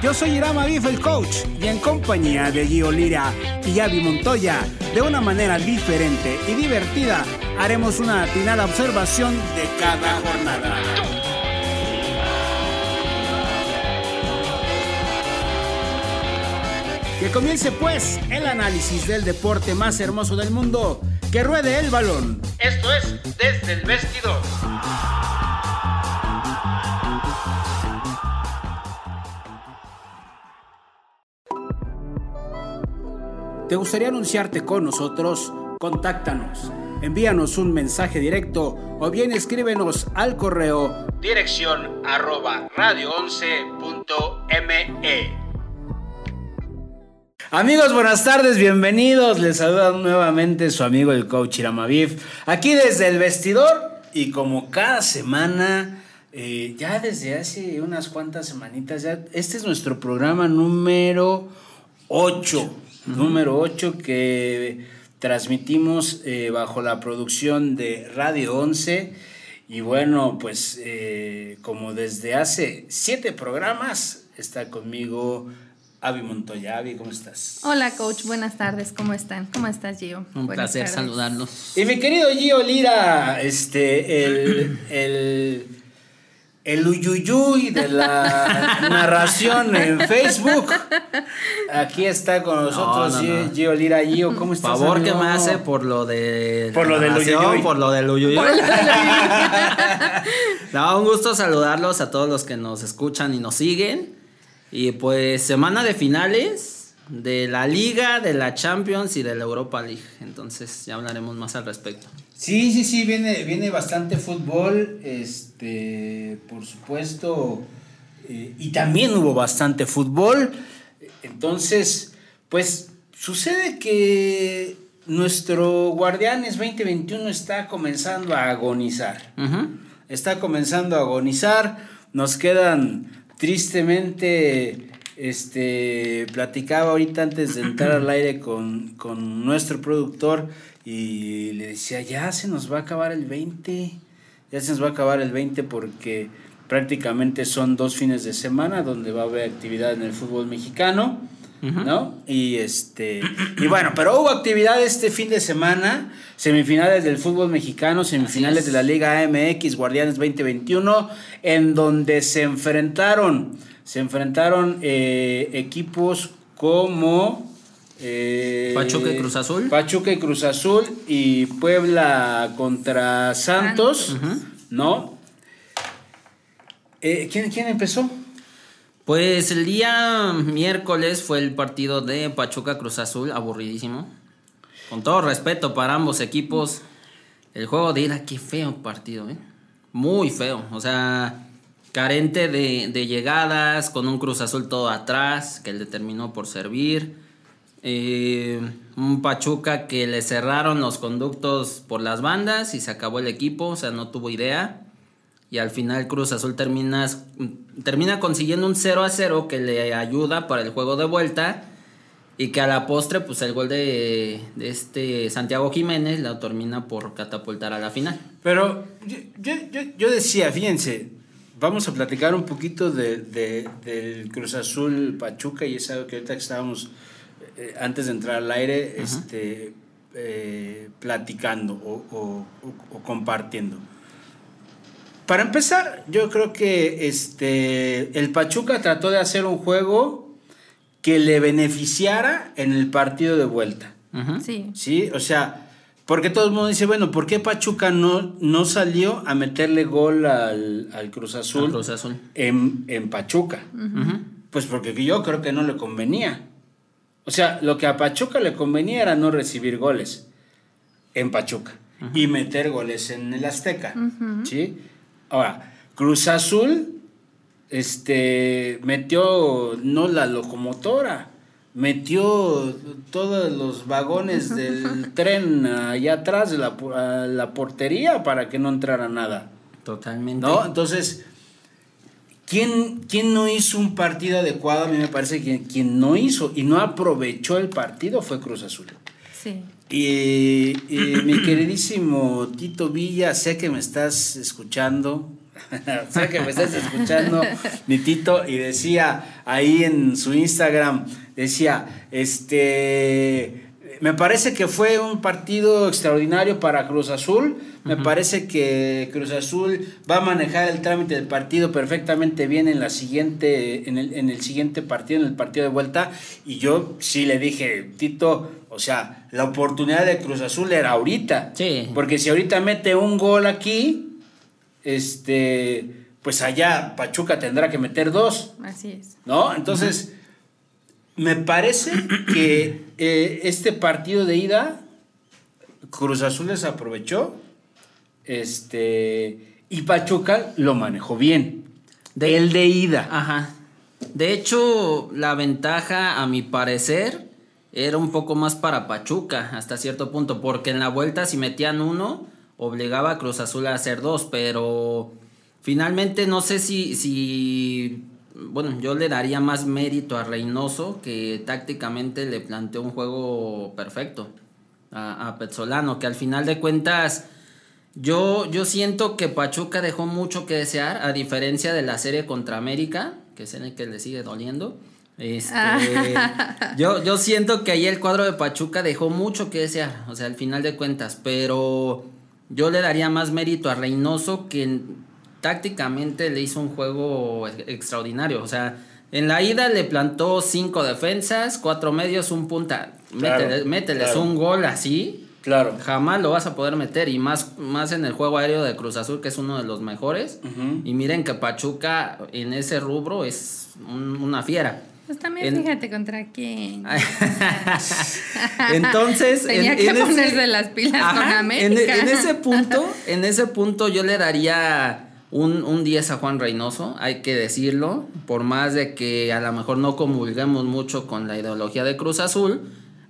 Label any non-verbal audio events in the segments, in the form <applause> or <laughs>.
Yo soy Irama Bif, el coach, y en compañía de Gio Lira y Avi Montoya, de una manera diferente y divertida, haremos una atinada observación de cada jornada. Que comience pues el análisis del deporte más hermoso del mundo, que ruede el balón. Esto es desde el vestidor. ¿Te gustaría anunciarte con nosotros? Contáctanos. Envíanos un mensaje directo o bien escríbenos al correo dirección arroba radio11.me. Amigos, buenas tardes, bienvenidos. Les saluda nuevamente su amigo el coach Iramavif, aquí desde el vestidor y como cada semana, eh, ya desde hace unas cuantas semanitas, ya este es nuestro programa número 8 número 8 que transmitimos eh, bajo la producción de Radio 11. Y bueno, pues eh, como desde hace siete programas está conmigo Avi Montoya. Avi, ¿cómo estás? Hola, coach. Buenas tardes. ¿Cómo están? ¿Cómo estás, Gio? Un placer saludarlos. Y mi querido Gio Lira, este, el, el el uyuyuy de la <laughs> narración en Facebook. Aquí está con nosotros Gio, Lira Gio. ¿Cómo estás? Favor que me hace por lo de por lo del uyuyuy. Por lo del <laughs> uyuyuy. no, un gusto saludarlos a todos los que nos escuchan y nos siguen. Y pues semana de finales de la Liga, de la Champions y de la Europa League. Entonces ya hablaremos más al respecto. Sí, sí, sí, viene, viene bastante fútbol, este, por supuesto, eh, y también hubo bastante fútbol. Entonces, pues sucede que nuestro Guardianes 2021 está comenzando a agonizar. Está comenzando a agonizar. Nos quedan tristemente, este, platicaba ahorita antes de entrar al aire con, con nuestro productor y le decía, ya se nos va a acabar el 20, ya se nos va a acabar el 20 porque prácticamente son dos fines de semana donde va a haber actividad en el fútbol mexicano, ¿no? Y este y bueno, pero hubo actividad este fin de semana, semifinales del fútbol mexicano, semifinales de la Liga AMX Guardianes 2021 en donde se enfrentaron se enfrentaron eh, equipos como eh, Pachuca y Cruz Azul. Pachuca y Cruz Azul y Puebla contra Santos, ¿no? Eh, ¿quién, ¿Quién empezó? Pues el día miércoles fue el partido de Pachuca Cruz Azul, aburridísimo. Con todo respeto para ambos equipos, el juego de ida, qué feo partido, ¿eh? Muy feo. O sea, carente de, de llegadas, con un Cruz Azul todo atrás, que le terminó por servir eh, un Pachuca que le cerraron los conductos por las bandas y se acabó el equipo, o sea, no tuvo idea. Y al final Cruz Azul termina, termina consiguiendo un 0 a 0 que le ayuda para el juego de vuelta. Y que a la postre, pues el gol de, de este Santiago Jiménez la termina por catapultar a la final. Pero yo, yo, yo decía, fíjense, vamos a platicar un poquito de, de, del Cruz Azul Pachuca y es algo que ahorita que estábamos eh, antes de entrar al aire, este, eh, platicando o, compartiendo. Para empezar, yo creo que este, el Pachuca trató de hacer un juego que le beneficiara en el partido de vuelta. Sí. Sí, o sea, porque todo el mundo dice, bueno, ¿por qué Pachuca no, no salió a meterle gol al, Cruz Azul, En, Pachuca? Pues porque yo creo que no le convenía. O sea, lo que a Pachuca le convenía era no recibir goles en Pachuca y meter goles en el Azteca. ¿sí? Ahora, Cruz Azul este, metió no la locomotora, metió todos los vagones del tren allá atrás de la, la portería para que no entrara nada. Totalmente. ¿No? Entonces, ¿quién, ¿quién no hizo un partido adecuado? A mí me parece que quien no hizo y no aprovechó el partido fue Cruz Azul. Sí. Y, y mi queridísimo Tito Villa, sé que me estás escuchando, <laughs> sé que me estás escuchando, mi Tito, y decía ahí en su Instagram, decía, este, me parece que fue un partido extraordinario para Cruz Azul, me parece que Cruz Azul va a manejar el trámite del partido perfectamente bien en la siguiente, en el, en el siguiente partido, en el partido de vuelta, y yo sí le dije, Tito, o sea, la oportunidad de Cruz Azul era ahorita. Sí. Porque si ahorita mete un gol aquí, este, pues allá Pachuca tendrá que meter dos, Así es. ¿no? Entonces, me parece que eh, este partido de ida, Cruz Azul les aprovechó, este, y Pachuca lo manejó bien. De- el de ida. Ajá. De hecho, la ventaja, a mi parecer, era un poco más para Pachuca, hasta cierto punto, porque en la vuelta si metían uno, obligaba a Cruz Azul a hacer dos, pero finalmente no sé si, si bueno, yo le daría más mérito a Reynoso, que tácticamente le planteó un juego perfecto a, a Pezzolano, que al final de cuentas... Yo, yo siento que Pachuca dejó mucho que desear, a diferencia de la serie contra América, que es en el que le sigue doliendo. Este, yo, yo siento que ahí el cuadro de Pachuca dejó mucho que desear, o sea, al final de cuentas, pero yo le daría más mérito a Reynoso que tácticamente le hizo un juego ex- extraordinario, o sea, en la ida le plantó cinco defensas, cuatro medios, un punta, Claro, métele- mételes claro. un gol así, Claro. jamás lo vas a poder meter. Y más, más en el juego aéreo de Cruz Azul que es uno de los mejores. Y miren que Pachuca en ese rubro es un- una fiera Pues también En- fíjate contra quién. <laughs> <laughs> entonces Tenía en- que en ese- ponerse las pilas con América. En, ese <laughs> punto en ese punto yo le daría un, un 10 a Juan Reynoso hay que decirlo por más de que a lo mejor no comulguemos mucho con la ideología de Cruz Azul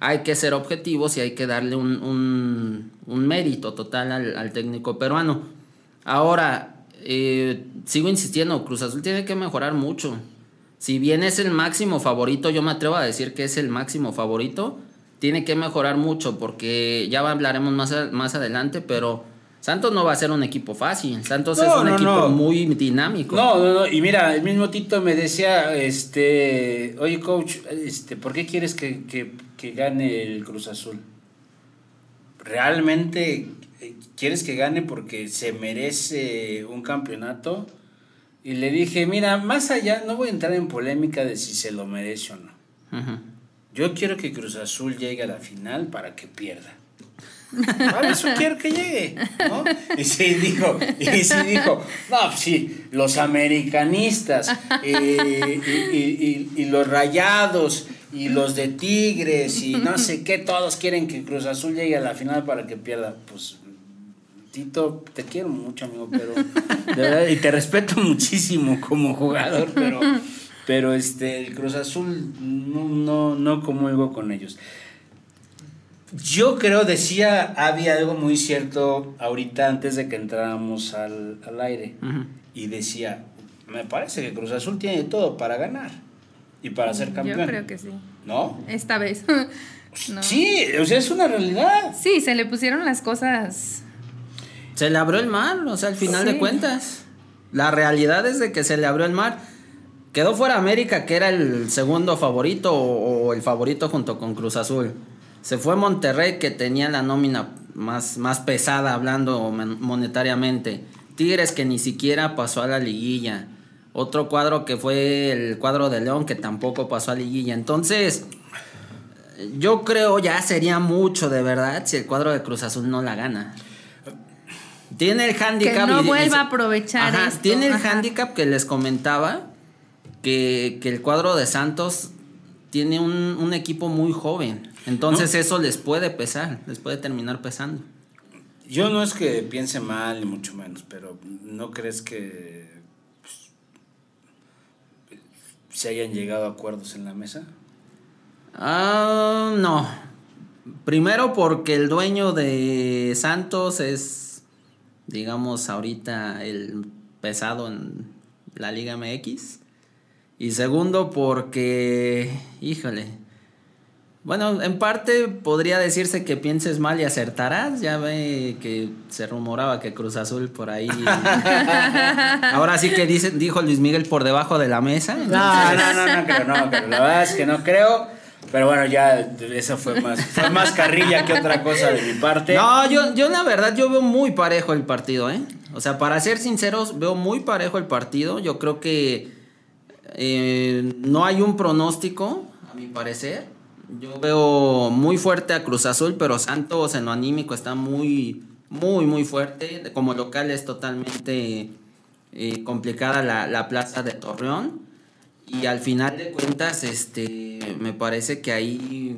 hay que ser objetivos y hay que darle un, un- un mérito total al, al técnico peruano. Ahora, eh, sigo insistiendo, Cruz Azul tiene que mejorar mucho. Si bien es el máximo favorito, yo me atrevo a decir que es el máximo favorito, tiene que mejorar mucho porque ya hablaremos más, a- más adelante, pero Santos no va a ser un equipo fácil. Santos No, es un no, equipo no. muy dinámico. No, no, no, y mira, el mismo Tito me decía, este, oye coach, este, ¿por qué quieres que, que- que gane el Cruz Azul? ¿Realmente eh, quieres que gane porque se merece un campeonato? Y le dije, mira, más allá, no voy a entrar en polémica de si se lo merece o no. Yo quiero que Cruz Azul llegue a la final para que pierda. <laughs> Para eso quiero que llegue, ¿no? Y sí dijo, y sí dijo, no, sí, los americanistas eh, y, y- y- y los rayados y los de Tigres y no sé qué, todos quieren que Cruz Azul llegue a la final para que pierda. Pues, Tito, te quiero mucho, amigo, pero de verdad, y te respeto muchísimo como jugador, pero, pero este, el Cruz Azul no, no, no comulgo con ellos. Yo creo, decía, había algo muy cierto ahorita antes de que entráramos al, al aire. Y decía, me parece que Cruz Azul tiene todo para ganar y para ser campeón. Yo creo que sí. ¿No? Esta vez. <laughs> No. Sí, o sea, es una realidad. Sí, se le pusieron las cosas. Se le abrió el mar, o sea, al final Sí. de cuentas. La realidad es de que se le abrió el mar. Quedó fuera América, que era el segundo favorito o, o el favorito junto con Cruz Azul. Se fue Monterrey, que tenía la nómina más, más pesada hablando mon- monetariamente. Tigres, que ni siquiera pasó a la liguilla. Otro cuadro que fue el cuadro de León, que tampoco pasó a liguilla. Entonces, yo creo ya sería mucho de verdad si el cuadro de Cruz Azul no la gana. Tiene el handicap. Que no y- y- vuelva a aprovechar Ajá, esto, Tiene el ajá. handicap que les comentaba. Que, que el cuadro de Santos tiene un, un equipo muy joven. Entonces eso les puede pesar, les puede terminar pesando. Yo no es que piense mal, ni mucho menos, pero ¿no crees que pues, se hayan llegado a acuerdos en la mesa? Ah, no. Primero porque el dueño de Santos es digamos, ahorita el pesado en la Liga MX. Y segundo, porque, híjole, bueno, en parte podría decirse que pienses mal y acertarás. Ya ve que se rumoraba que Cruz Azul por ahí. <laughs> Ahora sí que dice, dijo Luis Miguel por debajo de la mesa. No, no, no, no creo, no, pero la verdad es que no creo. Pero bueno, ya eso fue más, más carrilla que otra cosa de mi parte. No, yo, yo la verdad, yo veo muy parejo el partido, ¿eh? O sea, para ser sinceros, veo muy parejo el partido. Yo creo que eh, no hay un pronóstico, a mi parecer. Yo veo muy fuerte a Cruz Azul, pero Santos en lo anímico está muy, muy, muy fuerte. Como local es totalmente eh, complicada la, la plaza de Torreón. Y al final de cuentas, este, me parece que ahí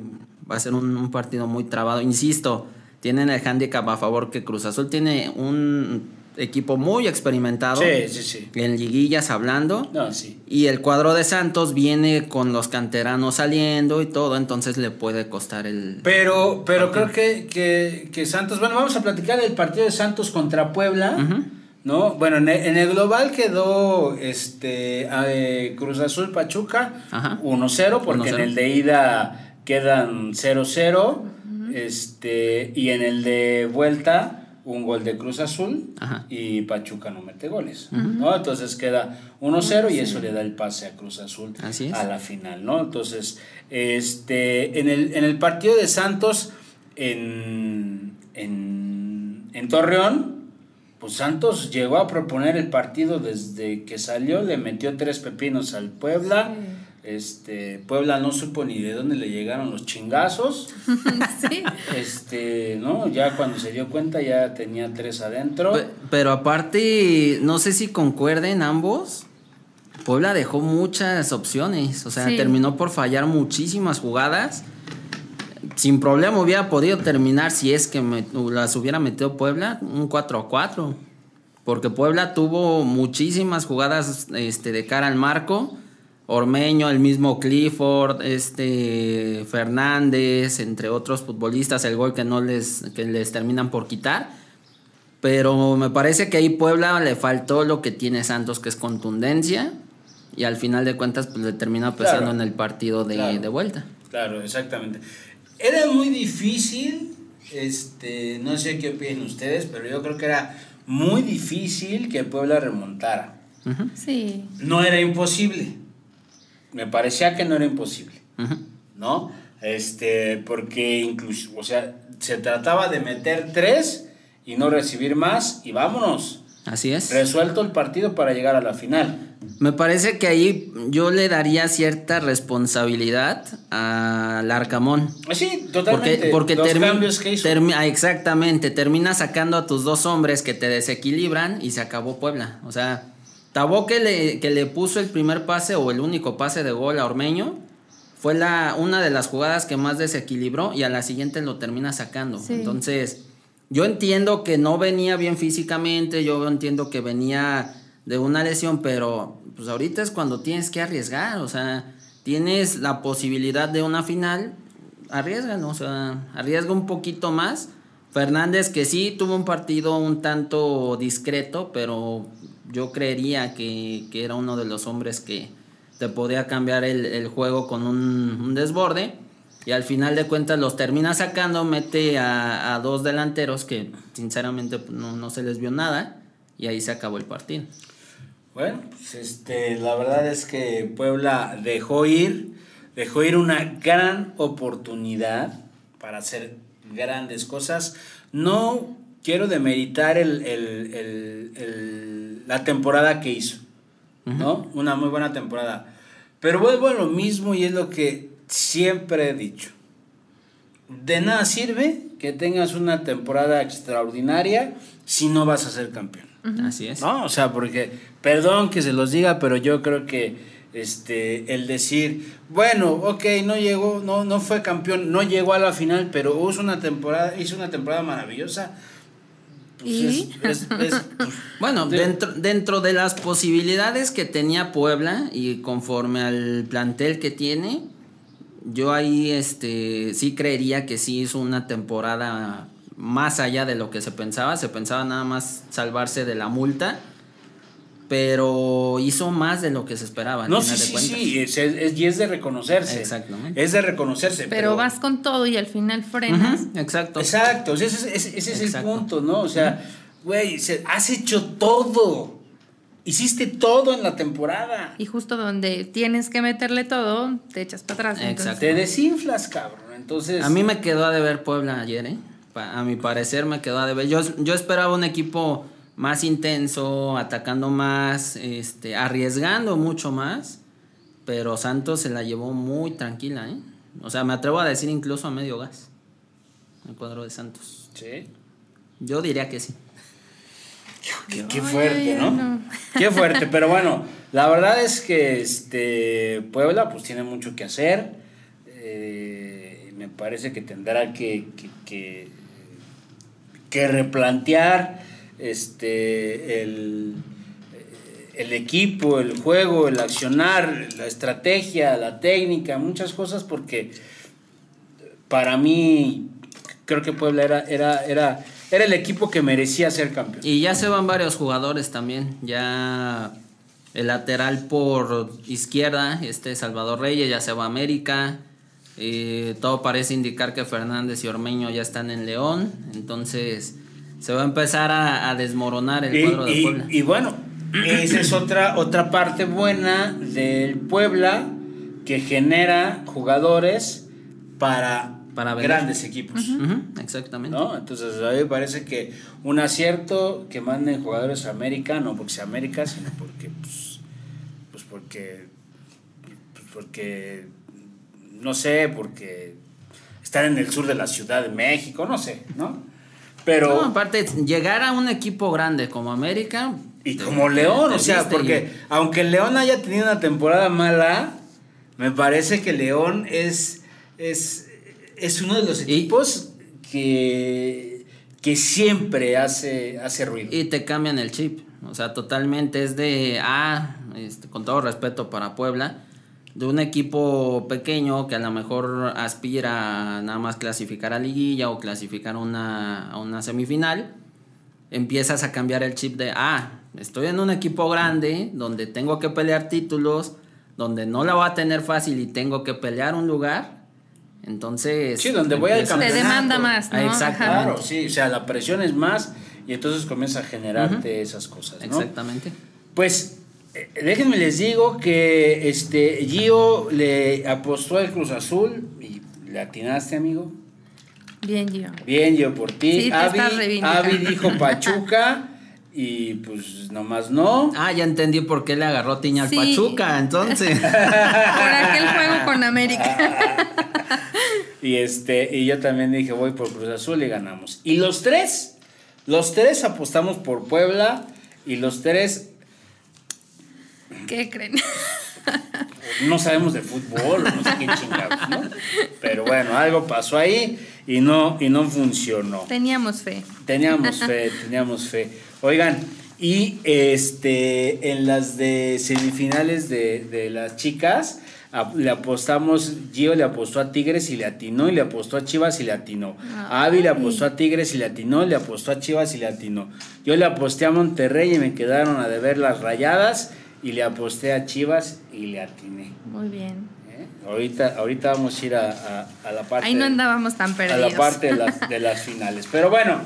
va a ser un, un partido muy trabado. Insisto, tienen el handicap a favor que Cruz Azul tiene un equipo muy experimentado. Sí, sí, sí. En liguillas hablando. No, sí. Y el cuadro de Santos viene con los canteranos saliendo y todo, entonces le puede costar el... Pero, pero creo que, que, que Santos, bueno, vamos a platicar del partido de Santos contra Puebla. ¿No? Bueno, en el, en el global quedó este eh, Cruz Azul Pachuca Ajá. 1-0, porque en 1-0. el de ida quedan 0-0. Este, y en el de vuelta, un gol de Cruz Azul Ajá. y Pachuca no mete goles. ¿no? Entonces queda 1-0 y eso le da el pase a Cruz Azul Así es. a la final, ¿no? Entonces, este, en el, en el partido de Santos en, en, en Torreón, pues Santos llegó a proponer el partido desde que salió, le metió tres pepinos al Puebla. Este, Puebla no supo ni de dónde le llegaron los chingazos. <laughs> sí. Este, ¿no? Ya cuando se dio cuenta ya tenía tres adentro. Pe- Pero aparte, no sé si concuerden ambos. Puebla dejó muchas opciones, o sea, Sí. terminó por fallar muchísimas jugadas. Sin problema hubiera podido terminar si es que me- las hubiera metido Puebla un 4 a 4. Porque Puebla tuvo muchísimas jugadas este, de cara al marco. Ormeño, el mismo Clifford, este Fernández, entre otros futbolistas, el gol que no les, que les terminan por quitar. Pero me parece que ahí Puebla le faltó lo que tiene Santos, que es contundencia. Y al final de cuentas, pues le termina pesando Claro. en el partido de, Claro. de vuelta. Claro, exactamente. Era muy difícil, este, no sé qué opinan ustedes, pero yo creo que era muy difícil que Puebla remontara. Sí. No era imposible. Me parecía que no era imposible. ¿no? Este, porque incluso, o sea, se trataba de meter tres y no recibir más y vámonos. Así es. Resuelto el partido para llegar a la final. Me parece que ahí yo le daría cierta responsabilidad al Arcamón. Sí, totalmente. Porque, porque Los termi- cambios que hizo. termi- ah, exactamente, termina sacando a tus dos hombres que te desequilibran y se acabó Puebla. O sea, Tabó que le, que le puso el primer pase o el único pase de gol a Ormeño fue la, una de las jugadas que más desequilibró y a la siguiente lo termina sacando. Sí. Entonces, yo entiendo que no venía bien físicamente, yo entiendo que venía de una lesión, pero pues ahorita es cuando tienes que arriesgar, o sea, tienes la posibilidad de una final, arriesgan, o sea, arriesga un poquito más. Fernández que sí tuvo un partido un tanto discreto, pero yo creería que, que era uno de los hombres que te podía cambiar el, el juego con un, un desborde. Y al final de cuentas los termina sacando, mete a, a dos delanteros que sinceramente no, no se les vio nada y ahí se acabó el partido. Bueno, pues este, la verdad es que Puebla dejó ir, dejó ir una gran oportunidad para hacer grandes cosas. No quiero demeritar el, el- el- el- la temporada que hizo, ¿no? Una muy buena temporada. Pero vuelvo a lo mismo y es lo que siempre he dicho. De nada sirve que tengas una temporada extraordinaria si no vas a ser campeón. Así es. No, o sea, porque, perdón que se los diga, pero yo creo que este el decir, bueno, ok, no llegó, no, no fue campeón, no llegó a la final, pero hizo una temporada, hizo una temporada maravillosa. pues ¿Y? es- es- es, pues, <laughs> Bueno, de- dentro, dentro de las posibilidades que tenía Puebla y conforme al plantel que tiene, yo ahí este sí creería que sí hizo una temporada más allá de lo que se pensaba. Se pensaba nada más salvarse de la multa. Pero hizo más de lo que se esperaba. al No, final sí, de sí, cuentas. sí, es, es- y es de reconocerse. Exactamente. Es de reconocerse. Pero vas con todo y al final frenas. Exacto. Exacto, ese, ese- ese es el punto, ¿no? O sea, güey, se- has hecho todo. Hiciste todo en la temporada. Y justo donde tienes que meterle todo, te echas para atrás. entonces- Exacto. Te desinflas, cabrón. Entonces. A mí me quedó a deber Puebla ayer, ¿eh? A mi parecer me quedó a deber. Yo, yo esperaba un equipo más intenso, atacando más, este, arriesgando mucho más, pero Santos se la llevó muy tranquila, ¿eh? O sea, me atrevo a decir incluso a medio gas. El cuadro de Santos. Sí. Yo diría que sí. Qué, fuerte, ¿no? no. Qué fuerte, pero bueno, la verdad es que este Puebla pues tiene mucho que hacer. Eh, me parece que tendrá que, que, que, que replantear este el, el equipo, el juego, el accionar, la estrategia, la técnica, muchas cosas porque para mí creo que Puebla era, era, era, era el equipo que merecía ser campeón. Y ya se van varios jugadores también. Ya el lateral por izquierda, este Salvador Reyes, ya se va a América. Eh, todo parece indicar que Fernández y Ormeño ya están en León. Entonces se va a empezar a, a desmoronar el Y, cuadro de y- Puebla. y bueno, esa es otra, otra parte buena del Puebla que genera jugadores para, Para vender. grandes equipos. Exactamente. ¿no? Entonces a mí me parece que un acierto que manden jugadores a América, no porque sea América, sino porque pues, pues porque pues porque no sé, porque están en el sur de la Ciudad de México, no sé, ¿no? Pero No, aparte, llegar a un equipo grande como América. y como León, o sea, porque y- aunque León haya tenido una temporada mala, me parece que León es, es, es uno de los Y- equipos que, que siempre hace, hace ruido. Y te cambian el chip. O sea, totalmente es de, ah, este, con todo respeto para Puebla, de un equipo pequeño que a lo mejor aspira a nada más clasificar a liguilla o clasificar una, a una semifinal, empiezas a cambiar el chip de, ah, estoy en un equipo grande donde tengo que pelear títulos, donde no la voy a tener fácil y tengo que pelear un lugar. Entonces... Sí, donde voy al Te demanda más, ¿no? Ah, exacto. Ajá. Claro, sí, o sea, la presión es más y entonces comienza a generarte esas cosas, ¿no? Exactamente. Pues eh, déjenme les digo que este Gio le apostó al Cruz Azul y le atinaste, amigo. Bien, Gio. Bien, yo por ti. Sí. Avi dijo Pachuca <laughs> y pues nomás no. Ah, ya entendí por qué le agarró tiña al Sí. Pachuca, entonces. <laughs> Por aquel juego con América. <laughs> Y este y yo también dije voy por Cruz Azul y ganamos. Y los tres, los tres apostamos por Puebla y los tres ¿Qué creen? no sabemos de fútbol, no sé qué chingados, ¿no? Pero bueno, algo pasó ahí y no y no funcionó. Teníamos fe. Teníamos <laughs> fe, teníamos fe. Oigan, y este en las de semifinales de, de las chicas, a- le apostamos, Gio le apostó a Tigres y le atinó, y le apostó a Chivas y le atinó. Avi le apostó a Tigres y le atinó, le apostó a Chivas y le atinó. Yo le aposté a Monterrey y me quedaron a deber las rayadas, y le aposté a Chivas y le atiné. Muy bien. ¿Eh? Ahorita, ahorita vamos a ir a, a- a la parte Ahí no andábamos tan a perdidos. la parte de las, de las finales. Pero bueno,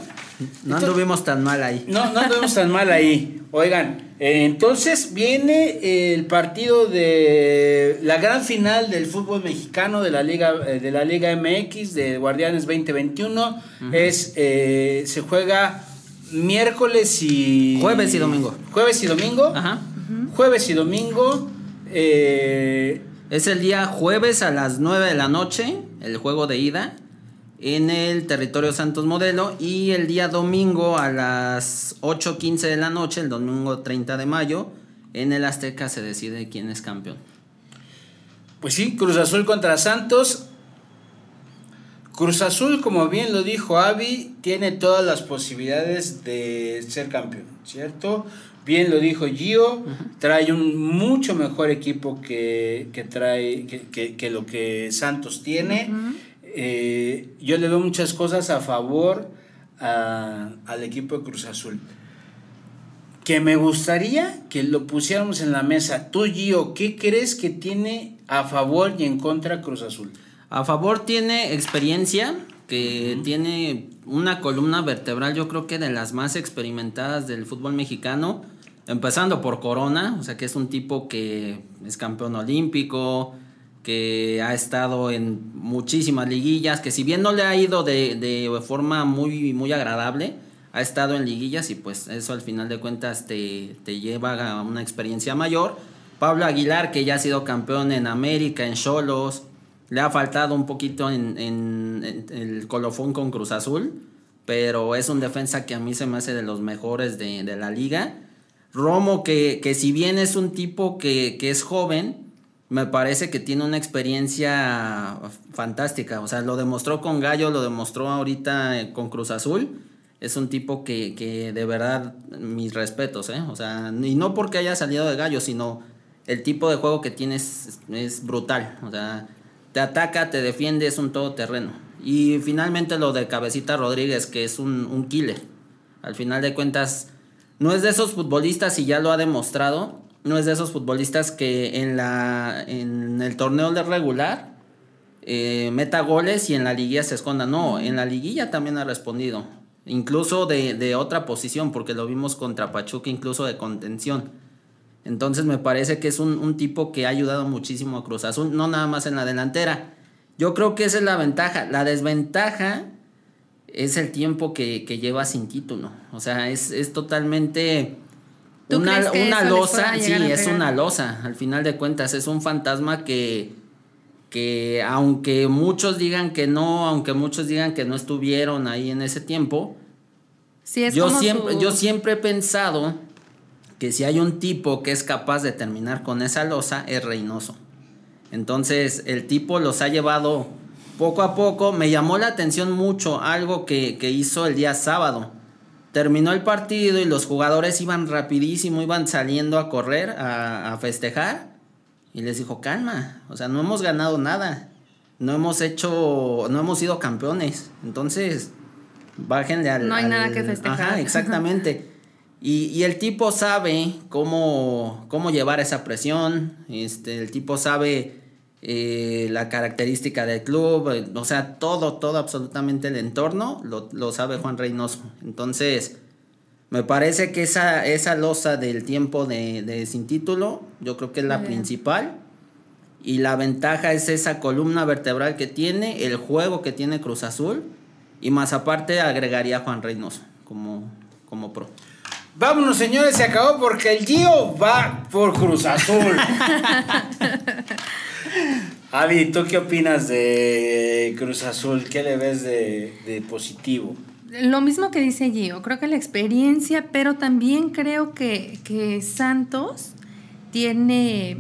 No anduvimos tan mal ahí. no, no anduvimos tan mal ahí. Oigan, eh, entonces viene el partido de la gran final del fútbol mexicano de la Liga, eh, de la Liga MX de Guardianes 2021. Es, eh, se juega miércoles y... Jueves y domingo. Jueves y domingo. Ajá. Jueves y domingo. eh, Es el día jueves a las 9 de la noche, el juego de ida, en el territorio Santos Modelo. Y el día domingo a las 8.15 de la noche, el domingo 30 de mayo, en el Azteca se decide quién es campeón. Pues sí, Cruz Azul contra Santos. Cruz Azul, como bien lo dijo Avi, tiene todas las posibilidades de ser campeón, ¿cierto? Bien lo dijo Gio, trae un mucho mejor equipo que, que trae que, que- que lo que Santos tiene. Eh, yo le veo muchas cosas a favor a- al equipo de Cruz Azul. Que me gustaría que lo pusiéramos en la mesa. Tú, Gio, ¿qué crees que tiene a favor y en contra Cruz Azul? A favor tiene experiencia, que tiene una columna vertebral, yo creo que de las más experimentadas del fútbol mexicano, empezando por Corona, o sea que es un tipo que es campeón olímpico, que ha estado en muchísimas liguillas, que si bien no le ha ido de, de forma muy, muy agradable, ha estado en liguillas y pues eso al final de cuentas te, te lleva a una experiencia mayor. Pablo Aguilar, que ya ha sido campeón en América, en Cholos, le ha faltado un poquito en, en- el colofón con Cruz Azul, pero es un defensa que a mí se me hace de los mejores de, de la liga. Romo, que, que si bien es un tipo que, que es joven, me parece que tiene una experiencia fantástica. O sea, lo demostró con Gallo, lo demostró ahorita eh, con Cruz Azul. Es un tipo que, que de verdad, mis respetos, ¿eh? O sea, y no porque haya salido de Gallo, sino el tipo de juego que tiene es, es brutal. O sea, te ataca, te defiende, es un todoterreno. Y finalmente lo de Cabecita Rodríguez, que es un, un killer. Al final de cuentas, no es de esos futbolistas, y ya lo ha demostrado, no es de esos futbolistas que en, la, en el torneo de regular eh, meta goles y en la liguilla se esconda. No, en la liguilla también ha respondido. Incluso de, de otra posición, porque lo vimos contra Pachuca, incluso de contención. Entonces me parece que es un, un tipo que ha ayudado muchísimo a Cruz Azul, no nada más en la delantera. Yo creo que esa es la ventaja. La desventaja es el tiempo que, que lleva sin título. O sea, es, es totalmente ¿Tú una, una losa. Sí, es una losa. Al final de cuentas, es un fantasma que, que aunque muchos digan que no, aunque muchos digan que no estuvieron ahí en ese tiempo, Sí, es yo siempre, su- yo siempre he pensado que si hay un tipo que es capaz de terminar con esa losa, es Reynoso. Entonces, el tipo los ha llevado poco a poco. Me llamó la atención mucho algo que, que hizo el día sábado. Terminó el partido y los jugadores iban rapidísimo, iban saliendo a correr, a, a festejar. Y les dijo, calma, o sea, no hemos ganado nada. No hemos hecho, no hemos sido campeones. Entonces, bájenle al... No hay al- nada que festejar. Ajá, exactamente. <laughs> Y, y el tipo sabe cómo, cómo llevar esa presión, este, el tipo sabe eh, la característica del club, eh, o sea, todo, todo, absolutamente el entorno lo, lo sabe Juan Reynoso. Entonces, me parece que esa, esa losa del tiempo de, de sin título, yo creo que es la bien. principal. Y la ventaja es esa columna vertebral que tiene, el juego que tiene Cruz Azul. Y más aparte agregaría a Juan Reynoso como, como pro. Vámonos, señores, se acabó porque el Gio va por Cruz Azul. <laughs> Avi, ¿tú qué opinas de Cruz Azul? ¿Qué le ves de, de positivo? Lo mismo que dice Gio, creo que la experiencia, pero también creo que, que Santos tiene,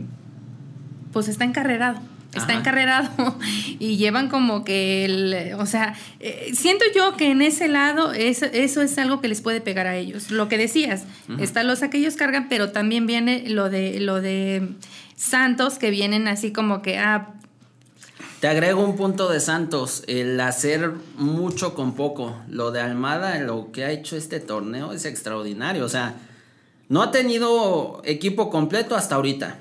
pues está encarrerado, está Ajá. encarrerado <laughs> y llevan como que el, o sea, eh, siento yo que en ese lado eso, eso es algo que les puede pegar a ellos. Lo que decías, está losa que ellos cargan, pero también viene lo de, lo de Santos que vienen así como que, ah, Te agrego un punto de Santos, el hacer mucho con poco. Lo de Almada, lo que ha hecho este torneo es extraordinario. O sea, no ha tenido equipo completo hasta ahorita,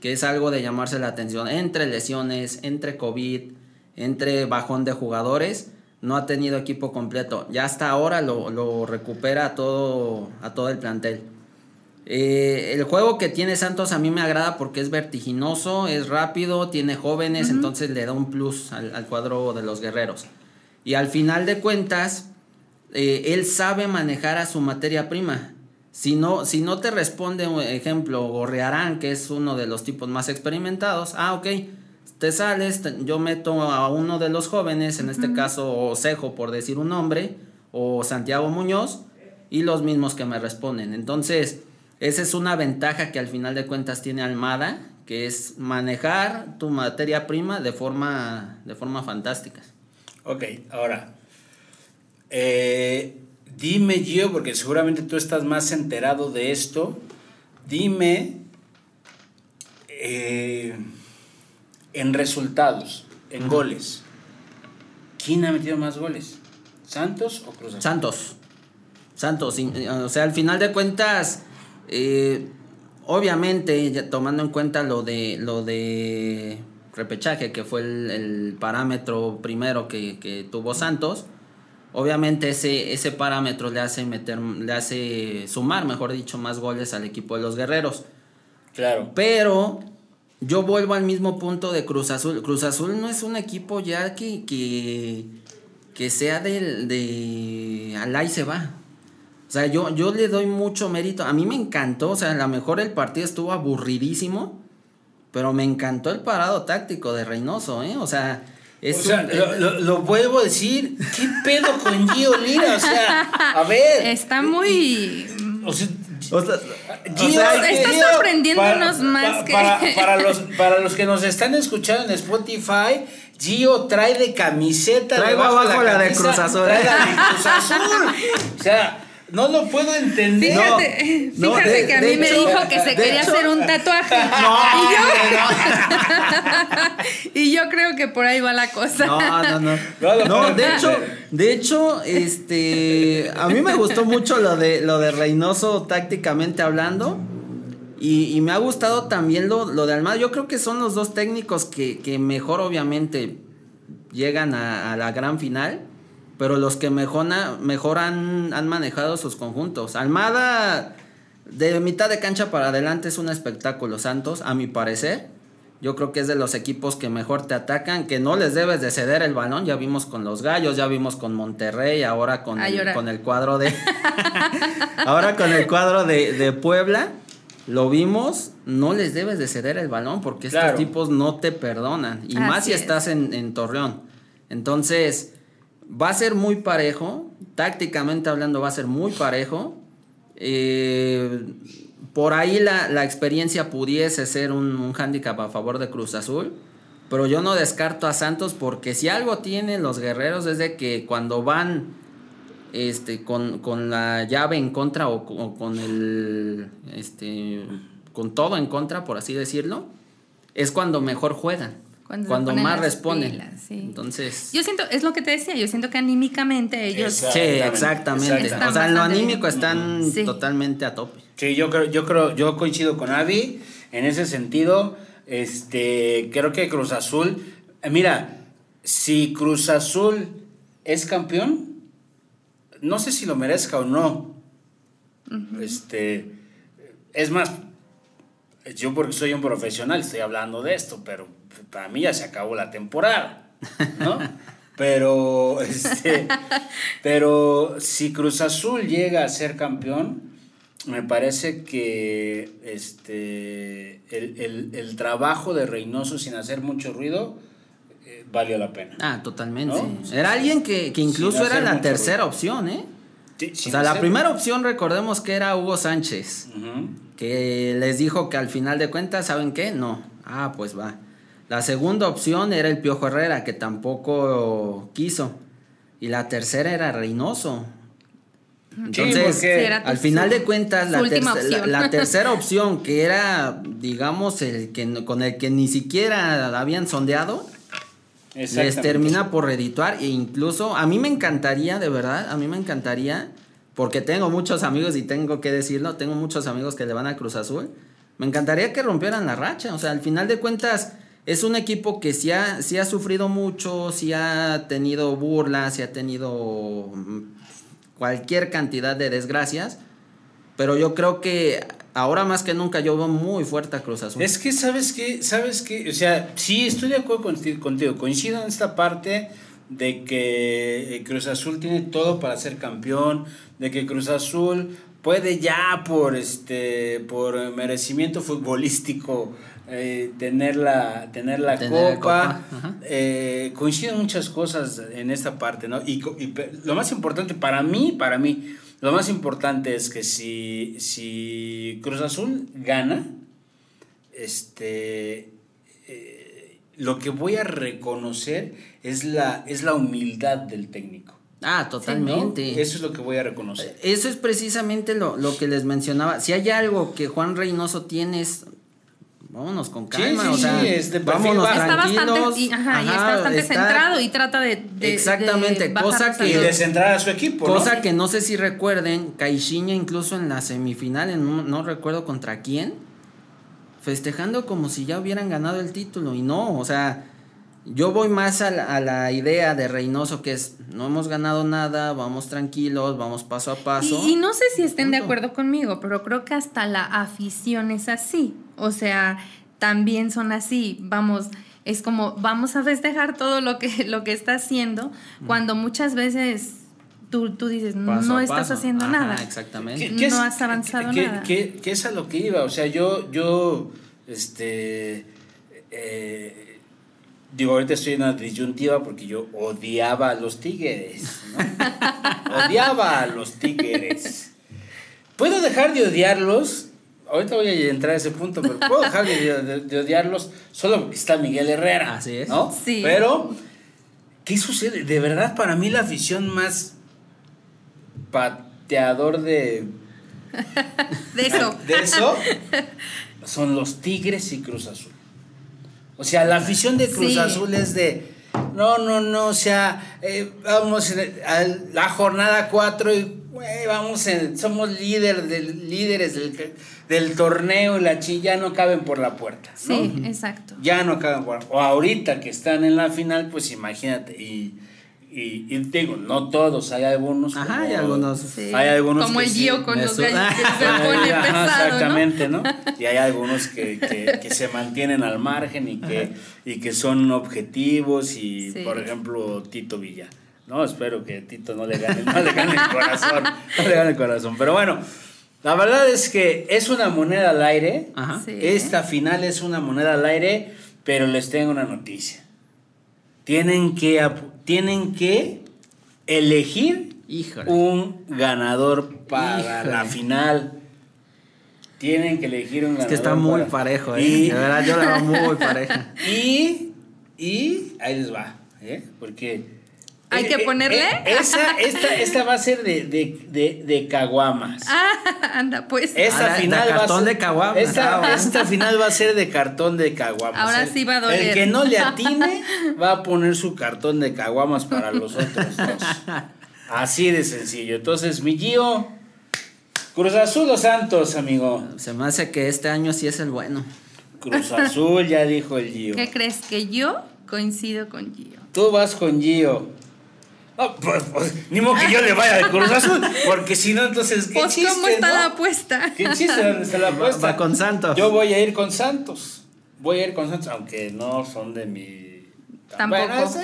que es algo de llamarse la atención. Entre lesiones, entre COVID, entre bajón de jugadores, no ha tenido equipo completo. Ya hasta ahora lo, lo recupera a todo, a todo el plantel. Eh, el juego que tiene Santos a mí me agrada porque es vertiginoso, es rápido, tiene jóvenes, entonces le da un plus al, al cuadro de los guerreros. Y al final de cuentas, eh, él sabe manejar a su materia prima. Si no, si no te responde, un ejemplo, Gorrearán, que es uno de los tipos más experimentados, ah, ok, te sales, te- yo meto a uno de los jóvenes, en este caso Osejo, por decir un nombre, o Santiago Muñoz, y los mismos que me responden. Entonces, esa es una ventaja que al final de cuentas tiene Almada, que es manejar tu materia prima de forma, de forma fantástica. Ok, ahora. eh, dime, Gio, porque seguramente tú estás más enterado de esto. Dime eh, en resultados, en goles. ¿Quién ha metido más goles? ¿Santos o Cruz? Santos. Santos. O sea, al final de cuentas, eh, obviamente, tomando en cuenta lo de, lo de repechaje, que fue el, parámetro primero que, tuvo Santos, obviamente ese, ese parámetro le hace meter, le hace sumar, mejor dicho, más goles al equipo de los guerreros. Claro. Pero yo vuelvo al mismo punto de Cruz Azul. Cruz Azul no es un equipo ya que, que, que sea del, de... Alá y se va. O sea, yo, yo le doy mucho mérito. A mí me encantó, o sea, a lo mejor el partido estuvo aburridísimo, pero me encantó el parado táctico de Reynoso, ¿eh? O sea, es o sea, lo, vuelvo a decir, ¿qué pedo con Gio Lira? O sea, a ver. Está muy... O sea, Gio, está sorprendiéndonos más que... <laughs> Para, los, para los que nos están escuchando en Spotify, Gio trae de camiseta. Trae abajo la, de Cruz Azul. Trae la de Cruz Azul. O sea... No lo puedo entender. Fíjate, fíjate que a mí me dijo que se quería hacer un tatuaje. <laughs> y, yo, <laughs> y yo creo que por ahí va la cosa. No, no, no. <laughs> No, de hecho, de hecho, este, a mí me gustó mucho lo de lo de Reynoso tácticamente hablando. Y, me ha gustado también lo, lo de Almada. Yo creo que son los dos técnicos que, que mejor, obviamente, llegan a, a la gran final pero los que mejor, mejor han, manejado sus conjuntos. Almada, de mitad de cancha para adelante, es un espectáculo. Santos, a mi parecer, yo creo que es de los equipos que mejor te atacan, que no les debes de ceder el balón. Ya vimos con los Gallos, ya vimos con Monterrey, ahora con, el, con el cuadro de. <laughs> <laughs> ahora con el cuadro de, Puebla. Lo vimos, no les debes de ceder el balón porque estos tipos no te perdonan. Y más si estás en, en Torreón. Entonces, Va a ser muy parejo, tácticamente hablando va a ser muy parejo. Eh, por ahí la, experiencia pudiese ser un, un hándicap a favor de Cruz Azul. Pero yo no descarto a Santos porque si algo tienen los guerreros es de que cuando van este, con, la llave en contra o, con el este, con todo en contra, por así decirlo, es cuando mejor juegan cuando, más responden. Entonces. Yo siento, es lo que te decía, yo siento que anímicamente ellos. Sí, exactamente. O sea, en lo anímico están totalmente a tope. Sí, yo creo, yo creo, yo coincido con Avi en ese sentido. Este, creo que Cruz Azul, eh, mira, si Cruz Azul es campeón, no sé si lo merezca o no. Este, es más, yo porque soy un profesional estoy hablando de esto, pero para mí ya se acabó la temporada, ¿no? <laughs> pero, este, pero si Cruz Azul llega a ser campeón, me parece que este, el, trabajo de Reynoso sin hacer mucho ruido eh, valió la pena. Ah, totalmente. Era alguien que, incluso era la tercera opción, ¿eh? o sea, la primera opción recordemos que era Hugo Sánchez, que les dijo que al final de cuentas, ¿saben qué? No. Ah, pues va. La segunda opción era el Piojo Herrera, que tampoco quiso. Y la tercera era Reynoso. Entonces, al final de cuentas, la, la, <laughs> tercera opción, que era, digamos, el que con el que ni siquiera habían sondeado, les termina por redituar. E incluso, a mí me encantaría, de verdad, a mí me encantaría, porque tengo muchos amigos y tengo que decirlo, tengo muchos amigos que le van a Cruz Azul. Me encantaría que rompieran la racha. O sea, al final de cuentas, es un equipo que sí ha, ha sufrido mucho, sí ha tenido burlas, sí ha tenido mm, cualquier cantidad de desgracias. Pero yo creo que ahora más que nunca yo veo muy fuerte a Cruz Azul. Es que, ¿sabes qué? ¿Sabes qué? O sea, sí, estoy de acuerdo contigo. Coincido en esta parte de que eh, Cruz Azul tiene todo para ser campeón, de que Cruz Azul puede ya por este por merecimiento futbolístico eh, tener la, tener la copa. Eh, coinciden muchas cosas en esta parte, ¿no? Y, lo más importante para mí, para mí, lo más importante es que si, si Cruz Azul gana, este, eh, lo que voy a reconocer es la, es la humildad del técnico. Ah, totalmente. Eso es lo que voy a reconocer. Eso es precisamente lo, lo, que les mencionaba. Si hay algo que Juan Reynoso tiene es vámonos con Sí, calma, sí, o sea, sí, de vámonos. Está bastante, tranquilos. y, ajá, y está bastante está- centrado y trata de, de- Exactamente, de cosa que- Y los- descentrar a su equipo, ¿no? Cosa que no sé si recuerden, Caixinha incluso en la semifinal, en un- no recuerdo contra quién, festejando como si ya hubieran ganado el título. Y no, o sea, yo voy más a la, a la idea de Reynoso que es, no hemos ganado nada, vamos tranquilos, vamos paso a paso. Y, y no sé si estén de acuerdo conmigo, pero creo que hasta la afición es así. O sea, también son así. Vamos, es como vamos a festejar todo lo que, <laughs> lo que está haciendo, cuando muchas veces tú, tú dices, Paso no estás paso. haciendo Ajá, nada. Exactamente. ¿Qué? no has avanzado qué- nada. qué- qué es a lo que iba? O sea, yo, yo, este, eh, digo, ahorita estoy en una disyuntiva porque yo odiaba a los tigres, ¿no? <laughs> odiaba a los tigres. ¿Puedo dejar de odiarlos? Ahorita voy a entrar a ese punto, pero puedo dejar de, de- de odiarlos solo porque está Miguel Herrera. Así es. ¿no? Sí. Pero, ¿qué sucede? De verdad, para mí la afición más pateador de, <laughs> De eso. de eso <laughs> son los Tigres y Cruz Azul. O sea, la afición de Cruz Sí. Azul es de. No, no, no, o sea, eh, vamos en- a la jornada 4 y vamos, en- somos líder líderes del, del torneo y la chi ya no caben por la puerta. ¿no? Sí, exacto. Ya no caben por O ahorita que están en la final, pues imagínate. Y, y, y digo, no todos, hay algunos. Ajá, como- hay algunos. Sí. Hay algunos Como que el sí, Gio con los gallos que <laughs> se pone Ajá, pesado, ¿no? exactamente, ¿no? Y hay algunos que, que, que se mantienen al margen y que, y que son objetivos y, Sí. por ejemplo, Tito Villa. No, espero que Tito no le gane, no le gane el corazón, no le gane el corazón. Pero bueno, la verdad es que es una moneda al aire. Ajá. Sí. Esta final es una moneda al aire, pero les tengo una noticia. Tienen que, tienen que elegir Híjole. un ganador para Híjole. la final. Tienen que elegir un ganador. Es que está muy para- parejo, ¿eh? Y, De verdad, yo la veo muy pareja. <laughs> y, y ahí les va, ¿eh? Porque... ¿Hay eh, que eh, ponerle? eh, esa, esta, esta va a ser de, de, de, de caguamas. Ah, <laughs> anda, pues. Esta de final va a cartón ser- de caguamas. Esta, Ah, esta final va a ser de cartón de caguamas. Ahora El- sí va a doler. El que no le atine <laughs> va a poner su cartón de caguamas para los otros dos. <laughs> Así de sencillo. Entonces, mi Gio, Cruz Azul o Santos, amigo. Se me hace que este año sí es el bueno. Cruz Azul, ya dijo el Gio. ¿Qué crees? Que yo coincido con Gio. Tú vas con Gio. No, pues, pues, ni modo que yo le vaya de Cruz Azul, porque si no, entonces, ¿qué Pues, chiste, ¿cómo está no? la apuesta? ¿Qué chiste? ¿Dónde está la Va- apuesta? va con Santos. Yo voy a ir con Santos. Voy a ir con Santos, aunque no son de mi. Tampoco. Bueno, es-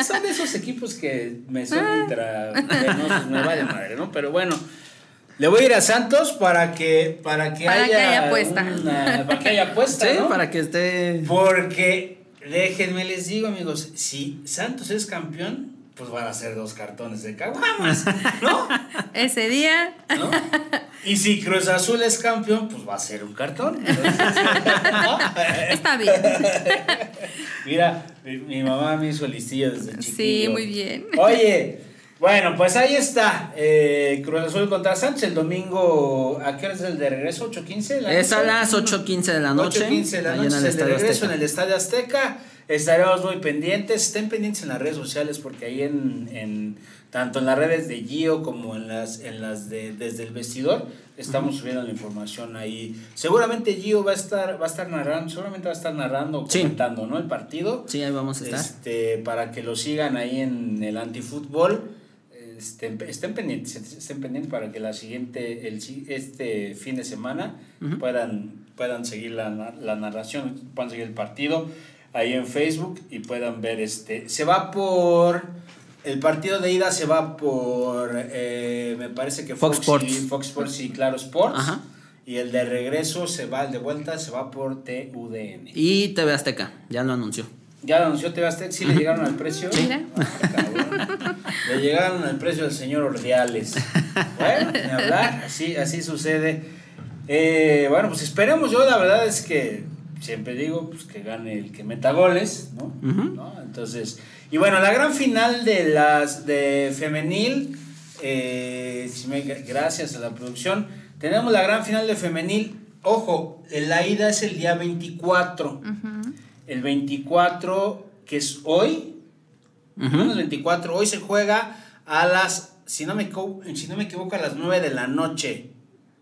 es- son de esos equipos que me son Ah. intravenosos, me vale madre, ¿no? Pero bueno. Le voy a ir a Santos para que para que Para haya que haya apuesta. una- para que haya apuesta, Sí, ¿no? para que esté. Porque déjenme les digo, amigos, si Santos es campeón, pues van a ser dos cartones de caguamas, <laughs> ¿no? Ese día. ¿no? Y si Cruz Azul es campeón, pues va a ser un cartón. Entonces, ¿no? Está bien. <laughs> Mira, mi, mi mamá me hizo listillo desde chiquillo. Sí, muy bien. Oye, bueno, pues ahí está. eh, Cruz Azul contra Sánchez el domingo. ¿A qué hora es el de regreso? ¿8.15 de la Es a las 8.15 de la noche. 8.15 de la noche, en el es el de regreso Azteca. en el Estadio Azteca. Estaremos muy pendientes, estén pendientes en las redes sociales porque ahí en, en tanto en las redes de Gio como en las en las de desde el vestidor estamos subiendo la información ahí. Seguramente Gio va a estar va a estar narrando, seguramente va a estar narrando Sí. comentando, ¿no? El partido. Sí, ahí vamos a estar. Este, para que lo sigan ahí en el antifútbol. Este, estén pendientes, estén pendientes para que la siguiente, el, este fin de semana puedan, puedan seguir la, la narración, puedan seguir el partido ahí en Facebook y puedan ver este. Se va por. El partido de ida se va por. eh, me parece que Fox Fox, y, Sports. Fox Sports y Claro Sports. Ajá. Y el de regreso se va, el de vuelta se va por TUDN. Y TV Azteca, ya lo anunció. Ya lo anunció TV Azteca, sí le llegaron al precio. Ah, cabrón. Le llegaron al precio del señor Ordiales. Bueno, ni hablar, así, así sucede. Eh, bueno, pues esperemos, yo la verdad es que siempre digo pues que gane el que meta goles, ¿no? ¿No? Entonces, y bueno, la gran final de las de femenil, eh, si me- gracias a la producción, tenemos la gran final de femenil ojo, la ida es el día 24. El 24, que es hoy, el 24, hoy se juega a las, si no me, si no me equivoco, a las 9 de la noche.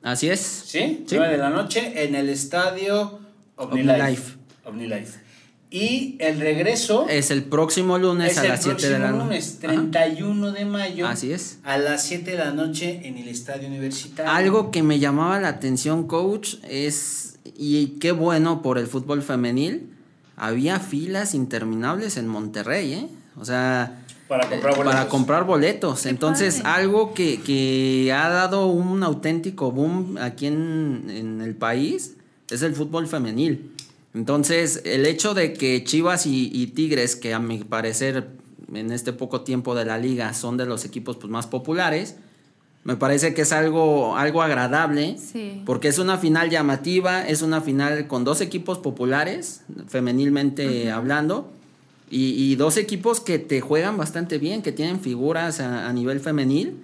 Así es. ¿Sí? Sí. 9 de la noche en el estadio OmniLife. OmniLife. Y el regreso Es el próximo lunes es a las 7 de la noche. lunes, 31 de mayo. Así es. A las 7 de la noche en el estadio universitario. Algo que me llamaba la atención, coach, es, y qué bueno por el fútbol femenil, había filas interminables en Monterrey, ¿eh? O sea, Para comprar eh, boletos. para comprar boletos. Entonces, padre. algo que, que ha dado un auténtico boom aquí en, en el país es el fútbol femenil. Entonces, el hecho de que Chivas y, y Tigres, que a mi parecer en este poco tiempo de la liga son de los equipos pues, más populares, me parece que es algo, algo agradable, Sí. porque es una final llamativa, es una final con dos equipos populares, femenilmente hablando, y, y dos equipos que te juegan bastante bien, que tienen figuras a, a nivel femenil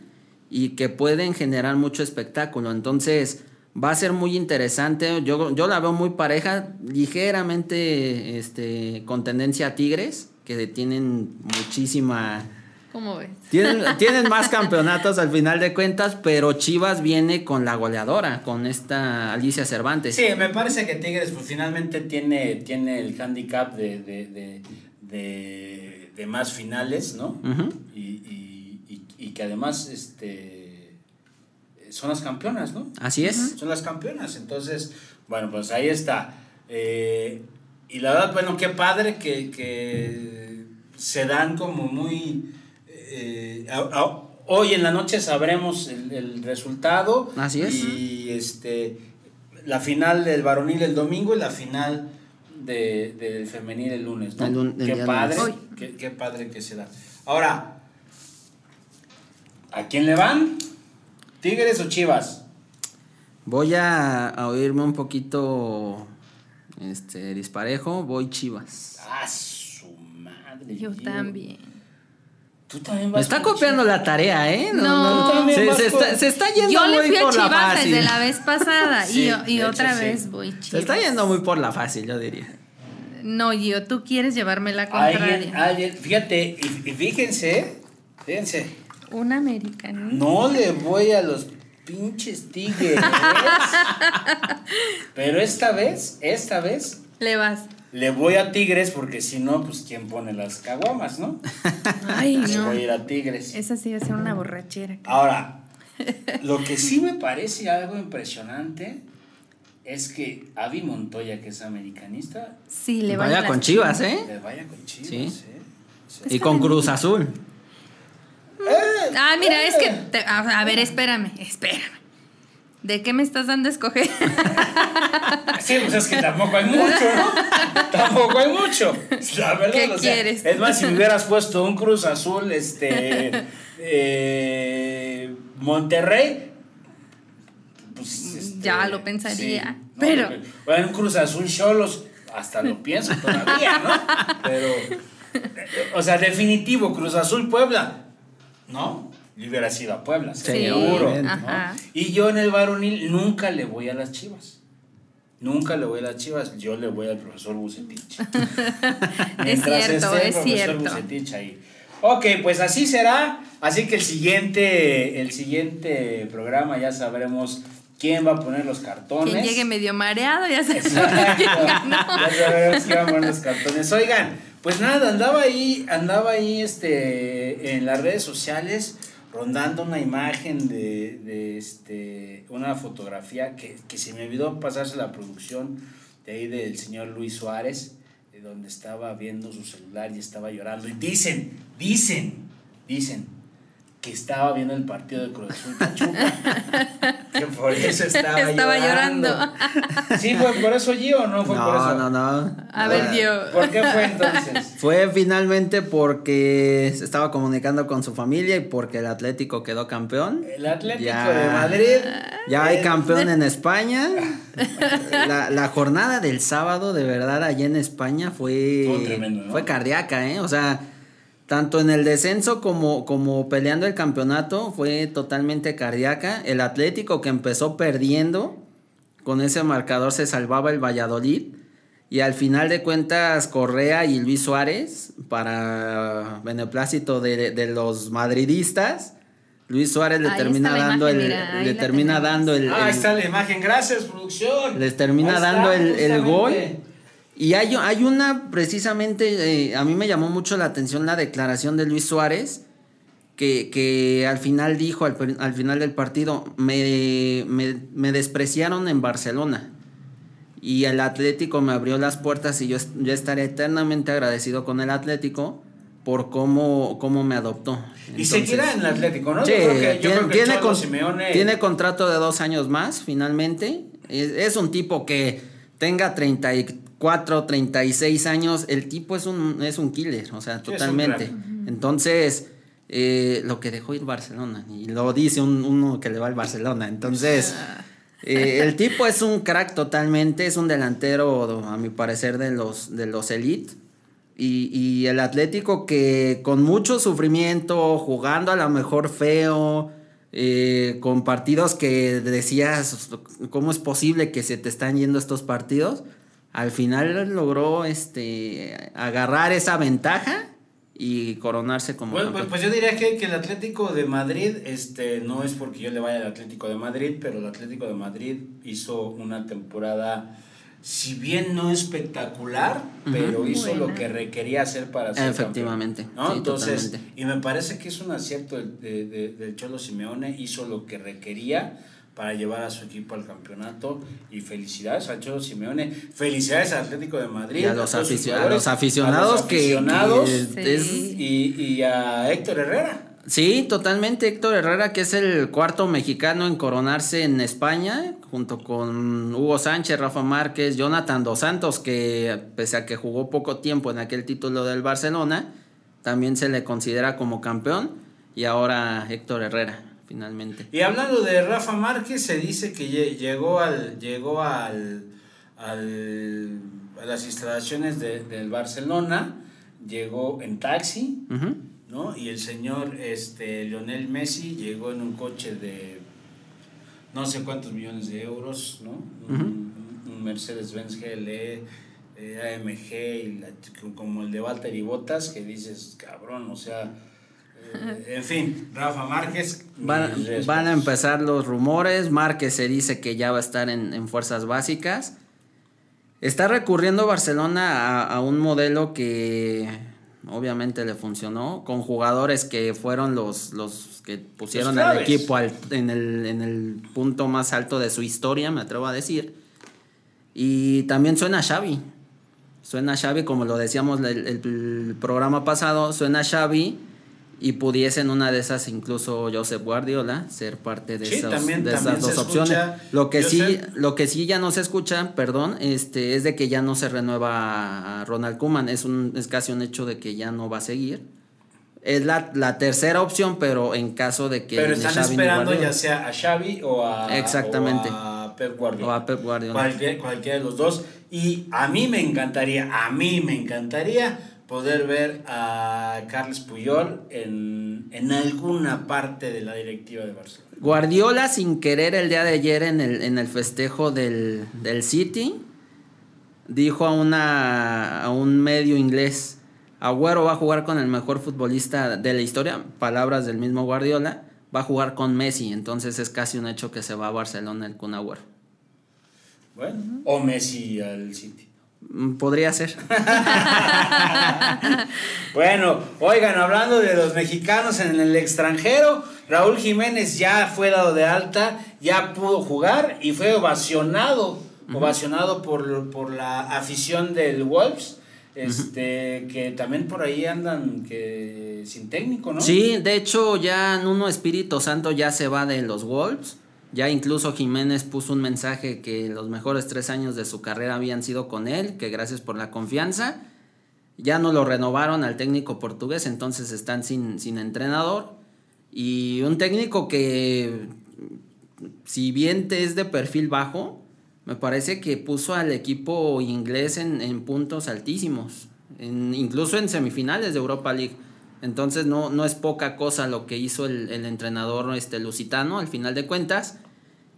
y que pueden generar mucho espectáculo. Entonces, va a ser muy interesante. Yo, yo la veo muy pareja, ligeramente este, con tendencia a Tigres, que tienen muchísima... ¿Cómo ves? Tienen, <laughs> tienen más campeonatos al final de cuentas, pero Chivas viene con la goleadora, con esta Alicia Cervantes. Sí, me parece que Tigres pues, finalmente tiene, tiene el handicap de, de, de, de- de más finales, ¿no? Y, y- y- y que además este, son las campeonas, ¿no? Así es. Son las campeonas. Entonces, bueno, pues ahí está. Eh, y la verdad, bueno, qué padre que, que se dan como muy... eh, a- a- hoy en la noche sabremos el, el resultado. Así es. Y este, la final del varonil el domingo y la final de- del femenil el lunes. ¿no? El lun- qué padre. Qué, qué padre que se da. Ahora, ¿a quién le van? ¿Tigres o Chivas? Voy a, a oírme un poquito este, disparejo, voy Chivas. Ah, su madre. Yo también. Tú también Me vas está con copiando Chivas. la tarea, ¿eh? No. Tú también Se, vas se con- está, se está yendo Yo muy le fui a por la Chivas fácil. desde la vez pasada <laughs> Sí, y, yo- otra hecho, sí. vez voy Chivas. Se está yendo muy por la fácil, yo diría. No, Gio, tú quieres llevarme la Alguien, contraria. alguien, fíjate, y, y fíjense, fíjense, Un americano. no le voy a los pinches tigres. <laughs> pero esta vez, esta vez, Le vas. le voy a tigres porque si no, pues quién pone las caguamas, ¿no? Ay, Le no. voy a ir a tigres. Esa sí va a ser una borrachera. Ahora, <laughs> lo que sí me parece algo impresionante es que Avi Montoya, que es americanista, Sí, le Vaya las con Chivas, ¿eh? le vaya con Chivas, Sí. ¿eh? Sí. Y con Cruz Azul. Ah, mira, es que. te- a, a ver, espérame, espérame. ¿De qué me estás dando a escoger? <laughs> Sí, pues es que tampoco hay mucho, ¿no? tampoco hay mucho. <laughs> La verdad, ¿Qué o sea, quieres? Es más, si me hubieras puesto un Cruz Azul, este. <laughs> eh, Monterrey. Pues, este, Ya lo pensaría, ¿no? pero- Bueno, un Cruz Azul Cholos, hasta lo pienso todavía, ¿no? Pero. O sea, definitivo, Cruz Azul Puebla. ¿No? Yo hubiera sido a Puebla, Sí, seguro. Y yo en el varonil nunca le voy a las chivas. Nunca le voy a las chivas, yo le voy al profesor Bucetich. <laughs> Mientras cierto, esté el es profesor cierto. Bucetich ahí. Ok, pues así será. Así que el siguiente, el siguiente programa ya sabremos quién va a poner los cartones. Quien llegue medio mareado, ya se quién ganó. Ya sabemos quién va a poner los cartones. Oigan, pues nada, andaba ahí, andaba ahí este, en las redes sociales rondando una imagen de, este, una fotografía que, que se me olvidó pasarse la producción de ahí del señor Luis Suárez, de donde estaba viendo su celular y estaba llorando. Y dicen, dicen, dicen que estaba viendo el partido de Cruz Azul Pachuca. <laughs> que por eso estaba, Estaba llorando. llorando. ¿Sí fue por eso, Gio, o no fue por No, eso? no, no. A ver, Gio. ¿Por qué fue entonces? <laughs> Fue finalmente porque se estaba comunicando con su familia y porque el Atlético quedó campeón. El Atlético Ya. de Madrid. Ya hay campeón en España. La, la jornada del sábado, de verdad, allá en España fue. Estuvo tremendo, ¿no? Fue cardíaca, ¿eh? O sea, tanto en el descenso como, como peleando el campeonato, fue totalmente cardíaca. El Atlético que empezó perdiendo, con ese marcador se salvaba el Valladolid. Y al final de cuentas, Correa y Luis Suárez, para beneplácito de, de los madridistas, Luis Suárez le termina dando el, le termina dando el, Ah, está la imagen, gracias producción. Les termina dando el, el, gol. Y hay, hay una, precisamente, eh, a mí me llamó mucho la atención la declaración de Luis Suárez, que, que al final dijo, al, al final del partido, me, me, me, despreciaron en Barcelona. Y el Atlético me abrió las puertas y yo, yo estaré eternamente agradecido con el Atlético por cómo, cómo me adoptó. y seguirá en el Atlético, ¿no? Sí, yo creo que, yo tiene, creo que tiene, con, Simeone... tiene, contrato de dos años más, finalmente. Es, es, un tipo que tenga 34, 36 años. El tipo es un, es un killer, o sea, sí, totalmente. Entonces, eh, lo que dejó ir Barcelona, y lo dice un, uno que le va al Barcelona. Entonces, eh, el tipo es un crack totalmente, es un delantero, a mi parecer, de los, de los elite. Y, y, el Atlético que con mucho sufrimiento, jugando a lo mejor feo, eh, con partidos que decías, ¿cómo es posible que se te están yendo estos partidos? Al final logró este, agarrar esa ventaja y coronarse como bueno, pues, pues, yo diría que, que, el Atlético de Madrid, este, no es porque yo le vaya al Atlético de Madrid, pero el Atlético de Madrid hizo una temporada si bien no espectacular, uh -huh. pero hizo Buena. lo que requería hacer para ser Efectivamente. Campeón, ¿no? Sí, Entonces, totalmente. y me parece que es un acierto del de, de, de Cholo Simeone, hizo lo que requería para llevar a su equipo al campeonato y felicidades al Cholo Simeone, felicidades al Atlético de Madrid, y a los, a afici a los aficionados, a los aficionados que, que es... y, y a Héctor Herrera. Sí, totalmente. Héctor Herrera, que es el cuarto mexicano en coronarse en España, junto con Hugo Sánchez, Rafa Márquez, Jonathan Dos Santos, que pese a que jugó poco tiempo en aquel título del Barcelona, también se le considera como campeón. Y ahora Héctor Herrera, finalmente. Y hablando de Rafa Márquez, se dice que llegó al llegó al, al a las instalaciones de, del Barcelona, llegó en taxi. Uh -huh. ¿no? Y el señor este, Lionel Messi llegó en un coche de no sé cuántos millones de euros, ¿no? Uh -huh. un, un Mercedes-Benz GLE, eh, AMG, y la, como el de Walter y Botas, que dices, cabrón, o sea, en fin, Rafa Márquez. Van, van, a empezar los rumores, Márquez se dice que ya va a estar en, en fuerzas básicas. Está recurriendo Barcelona a, a un modelo que obviamente le funcionó, con jugadores que fueron los, los que pusieron al equipo al, en, el, en el punto más alto de su historia, me atrevo a decir. Y también suena Xavi. Suena Xavi, como lo decíamos el, el, programa pasado, suena Xavi y pudiesen una de esas incluso Josep Guardiola ser parte de, sí, esas, también, de esas dos opciones. Lo que sí, lo que sí ya no se escucha, perdón, este es de que ya no se renueva a Ronald Koeman, es un es casi un hecho de que ya no va a seguir. Es la, la tercera opción, pero en caso de que Pero están Xavi esperando ya sea a Xavi o a Exactamente. O a Pep Guardiola. O a Pep Guardiola. Cualquier, cualquiera de los dos y a mí me encantaría, a mí me encantaría poder ver a Carles Puyol en, en, alguna parte de la directiva de Barcelona. Guardiola, sin querer, el día de ayer en el, en el festejo del, del City, dijo a, una, a un medio inglés, Agüero va a jugar con el mejor futbolista de la historia, palabras del mismo Guardiola, va a jugar con Messi, entonces es casi un hecho que se va a Barcelona el Kun Agüero. Bueno, o Messi al City. Podría ser. <laughs> bueno, oigan, hablando de los mexicanos en el extranjero, Raúl Jiménez ya fue dado de alta, ya pudo jugar y fue ovacionado, uh -huh. ovacionado por, por la afición del Wolves. Este, uh -huh. que también por ahí andan que sin técnico, ¿no? Sí, de hecho ya Nuno Espíritu Santo ya se va de los Wolves. Ya incluso Jiménez puso un mensaje que los mejores tres años de su carrera habían sido con él, que gracias por la confianza. Ya no lo renovaron al técnico portugués, entonces están sin, sin entrenador. Y un técnico que, si bien es de perfil bajo, me parece que puso al equipo inglés en, en puntos altísimos, incluso en semifinales de Europa League. Entonces no, no es poca cosa lo que hizo el, el, entrenador este, lusitano al final de cuentas.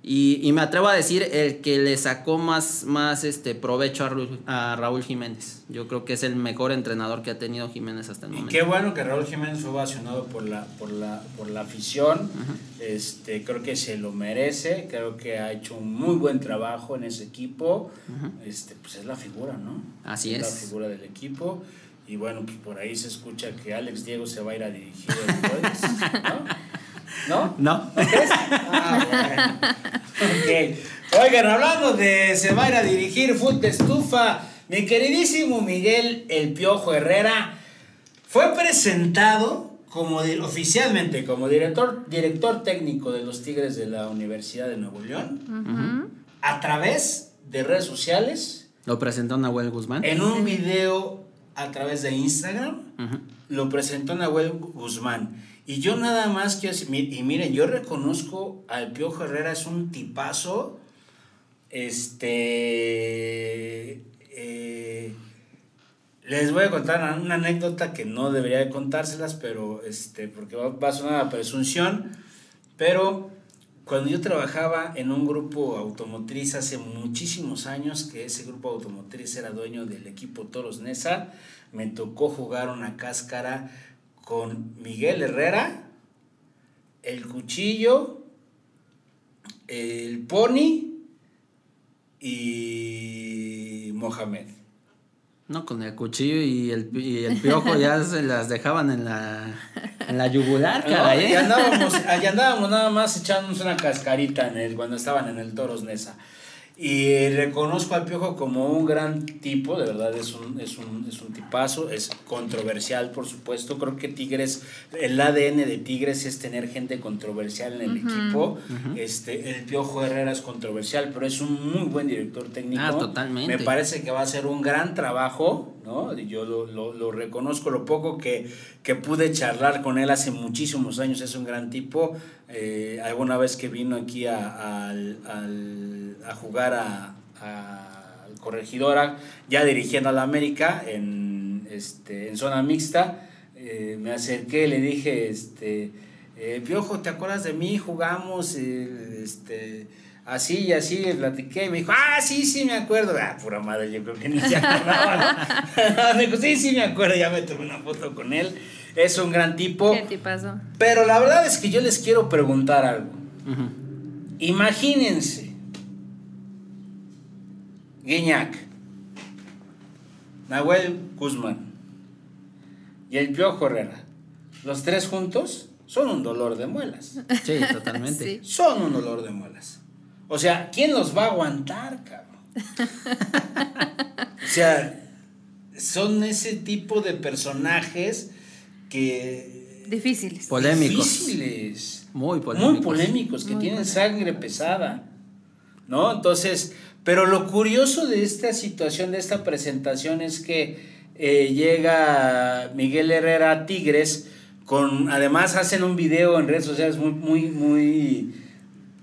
Y, y me atrevo a decir el que le sacó más, más este provecho a, Raúl- a Raúl Jiménez. Yo creo que es el mejor entrenador que ha tenido Jiménez hasta el Y momento. qué bueno que Raúl Jiménez fue ovacionado por la, por la, por la afición. este, creo que se lo merece. Creo que ha hecho un muy buen trabajo en ese equipo. este, pues es la figura, ¿no? Así La es. figura del equipo. Y bueno, pues por ahí se escucha que Alex Diego se va a ir a dirigir el jueves, ¿no? ¿No? No. ¿No crees? Ah, bueno. Ok. Oigan, hablando de se va a ir a dirigir Foot de Estufa, mi queridísimo Miguel El Piojo Herrera fue presentado como oficialmente como director, director técnico de los Tigres de la Universidad de Nuevo León a través de redes sociales Lo presentó Nahuel Guzmán. en un video a través de Instagram lo presentó Nahuel Guzmán. Y yo nada más quiero decir, mi- y miren, yo reconozco al Piojo Herrera, es un tipazo. Este. eh, les voy a contar una anécdota que no debería de contárselas, pero este, porque va, va a sonar a presunción. Pero cuando yo trabajaba en un grupo automotriz hace muchísimos años, que ese grupo automotriz era dueño del equipo Toros Nesa, me tocó jugar una cáscara con Miguel Herrera, el cuchillo, el pony y Mohamed. No, con el cuchillo y el, y el piojo ya <laughs> se las dejaban en la, en la yugular, ¿No? caray. ¿eh? Y andábamos, allá andábamos nada más echándonos una cascarita en el, cuando estaban en el Toros Nesa. Y reconozco al Piojo como un gran tipo, de verdad es un, es un, es un tipazo, es controversial por supuesto, creo que Tigres, el ADN de Tigres es tener gente controversial en el equipo, este, el Piojo Herrera es controversial, pero es un muy buen director técnico. Ah, totalmente. Me parece que va a ser un gran trabajo, ¿no? Y Yo lo, lo- lo reconozco, lo poco que, que pude charlar con él hace muchísimos años, es un gran tipo. Eh, alguna vez que vino aquí a, jugar a, Corregidora, ya dirigiendo a la América en, este, en zona mixta, eh, me acerqué, le dije, este, eh, Piojo, ¿te acuerdas de mí? Jugamos, este, así y así, le platiqué, y me dijo, ah, sí, sí, me acuerdo. Ah, pura madre, yo creo que ni se <laughs> acordaba. <laughs> me dijo, sí, sí, me acuerdo, ya me tomé una foto con él. Es un gran tipo. ¿Qué te pasó? Pero la verdad es que yo les quiero preguntar algo. Imagínense, Guiñac, Nahuel Guzmán y el Piojo Herrera, los tres juntos son un dolor de muelas. Sí, totalmente. <laughs> Sí. Son un dolor de muelas. O sea, ¿quién los va a aguantar, cabrón? <laughs> o sea, son ese tipo de personajes que... Difíciles. Polémicos. Difíciles. Muy polémicos. Muy polémicos, que Muy tienen polémicos. sangre pesada. ¿No? Entonces, pero lo curioso de esta situación, de esta presentación, es que eh, llega Miguel Herrera a Tigres, con, además hacen un video en redes sociales muy, muy, muy,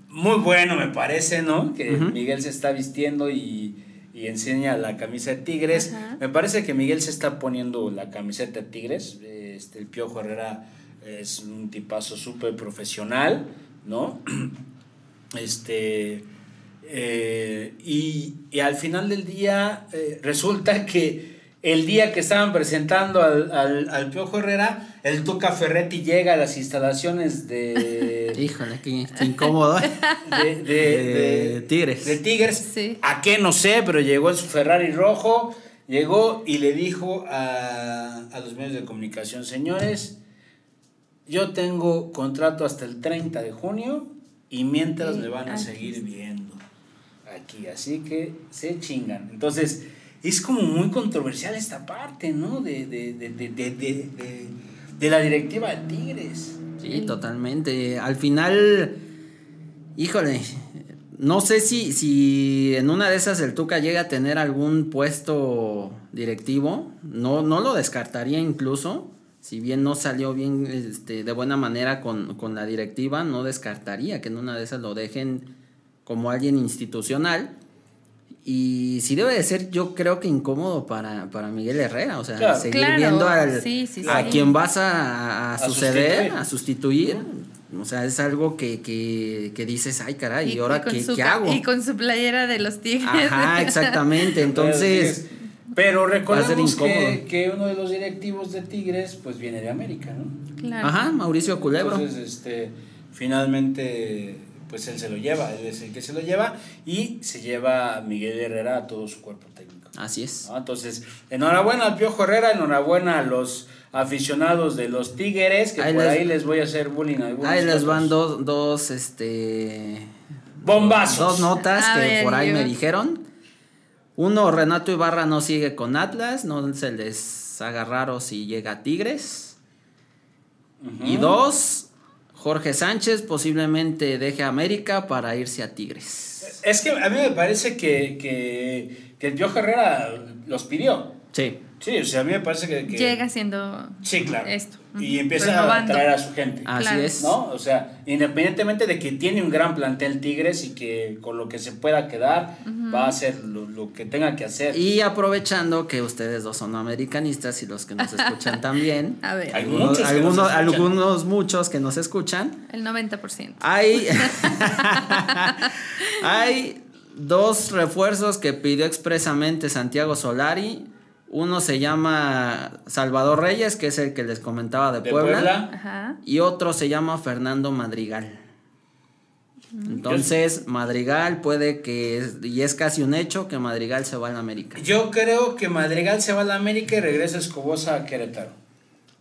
muy bueno, me parece, ¿no? Que. Miguel se está vistiendo y, y enseña la camisa de Tigres. Ajá. Me parece que Miguel se está poniendo la camiseta de Tigres. Este, el Piojo Herrera es un tipazo súper profesional, ¿no? <clears throat> Este. eh, y, y al final del día eh, resulta que el día que estaban presentando al, al, al Piojo Herrera, el Tuca Ferretti llega a las instalaciones de, <laughs> Híjole, qué, qué incómodo. <laughs> de, de- De de- Tigres. de Tigres. Sí. ¿A qué? No sé, pero llegó en su Ferrari rojo, llegó y le dijo a, a los medios de comunicación, señores, yo tengo contrato hasta el 30 de junio y mientras Sí, me van a aquí seguir viendo aquí, así que se chingan. Entonces, es como muy controversial esta parte, ¿no? De, de, de, de, de, de- de- de la directiva de Tigres. Sí, totalmente. Al final, híjole, no sé si, si en una de esas el Tuca llega a tener algún puesto directivo. No, no lo descartaría incluso. Si bien no salió bien este, de buena manera con, con la directiva, no descartaría que en una de esas lo dejen como alguien institucional. Y sí debe de ser, yo creo que incómodo para, para Miguel Herrera, o sea, Claro. seguir Claro, viendo al, sí, sí, a quien vas a, a A suceder, sustituir. a sustituir. O sea, es algo que, que, que dices, ay caray, ¿y, ahora qué, su qué hago? Y con su playera de los tigres. Ajá, <laughs> exactamente. <laughs> Entonces, Pero recordemos que, que uno de los directivos de Tigres pues viene de América, ¿no? Claro. ajá, Mauricio Culebro. Entonces, este, finalmente, pues él se lo lleva, él es el que se lo lleva y se lleva a Miguel Herrera a todo su cuerpo técnico. Así es. ¿no? Entonces, enhorabuena al Piojo Herrera, enhorabuena a los aficionados de los Tigres, que Ahí por les- ahí les voy a hacer bullying. Ahí les otros. van dos, dos, este... Bombazos. Dos notas A que ver, por ahí yo- me dijeron. Uno, Renato Ibarra no sigue con Atlas, no se les haga raro si llega a Tigres. Y dos, Jorge Sánchez posiblemente deje a América para irse a Tigres. Es que a mí me parece que, que, que el Piojo Herrera los pidió. Sí. Sí, o sea, a mí me parece que... que- Llega siendo Sí, claro. esto. Y empieza Renovando. a traer a su gente. Así Claro. es. ¿No? O sea, independientemente de que tiene un gran plantel Tigres y que con lo que se pueda quedar va a hacer lo, lo que tenga que hacer. Y aprovechando que ustedes dos son americanistas y los que nos escuchan <laughs> también. A ver, Hay algunos, muchos que nos algunos, escuchan. algunos muchos que nos escuchan. el 90%. Hay, <laughs> <laughs> hay dos refuerzos que pidió expresamente Santiago Solari. Uno se llama Salvador Reyes, que es el que les comentaba de, de Puebla, Puebla. Ajá. Y otro se llama Fernando Madrigal. Entonces, Madrigal puede que, es- y es casi un hecho, que Madrigal se va a la América. Yo creo que Madrigal se va a la América y regresa Escobosa a Querétaro.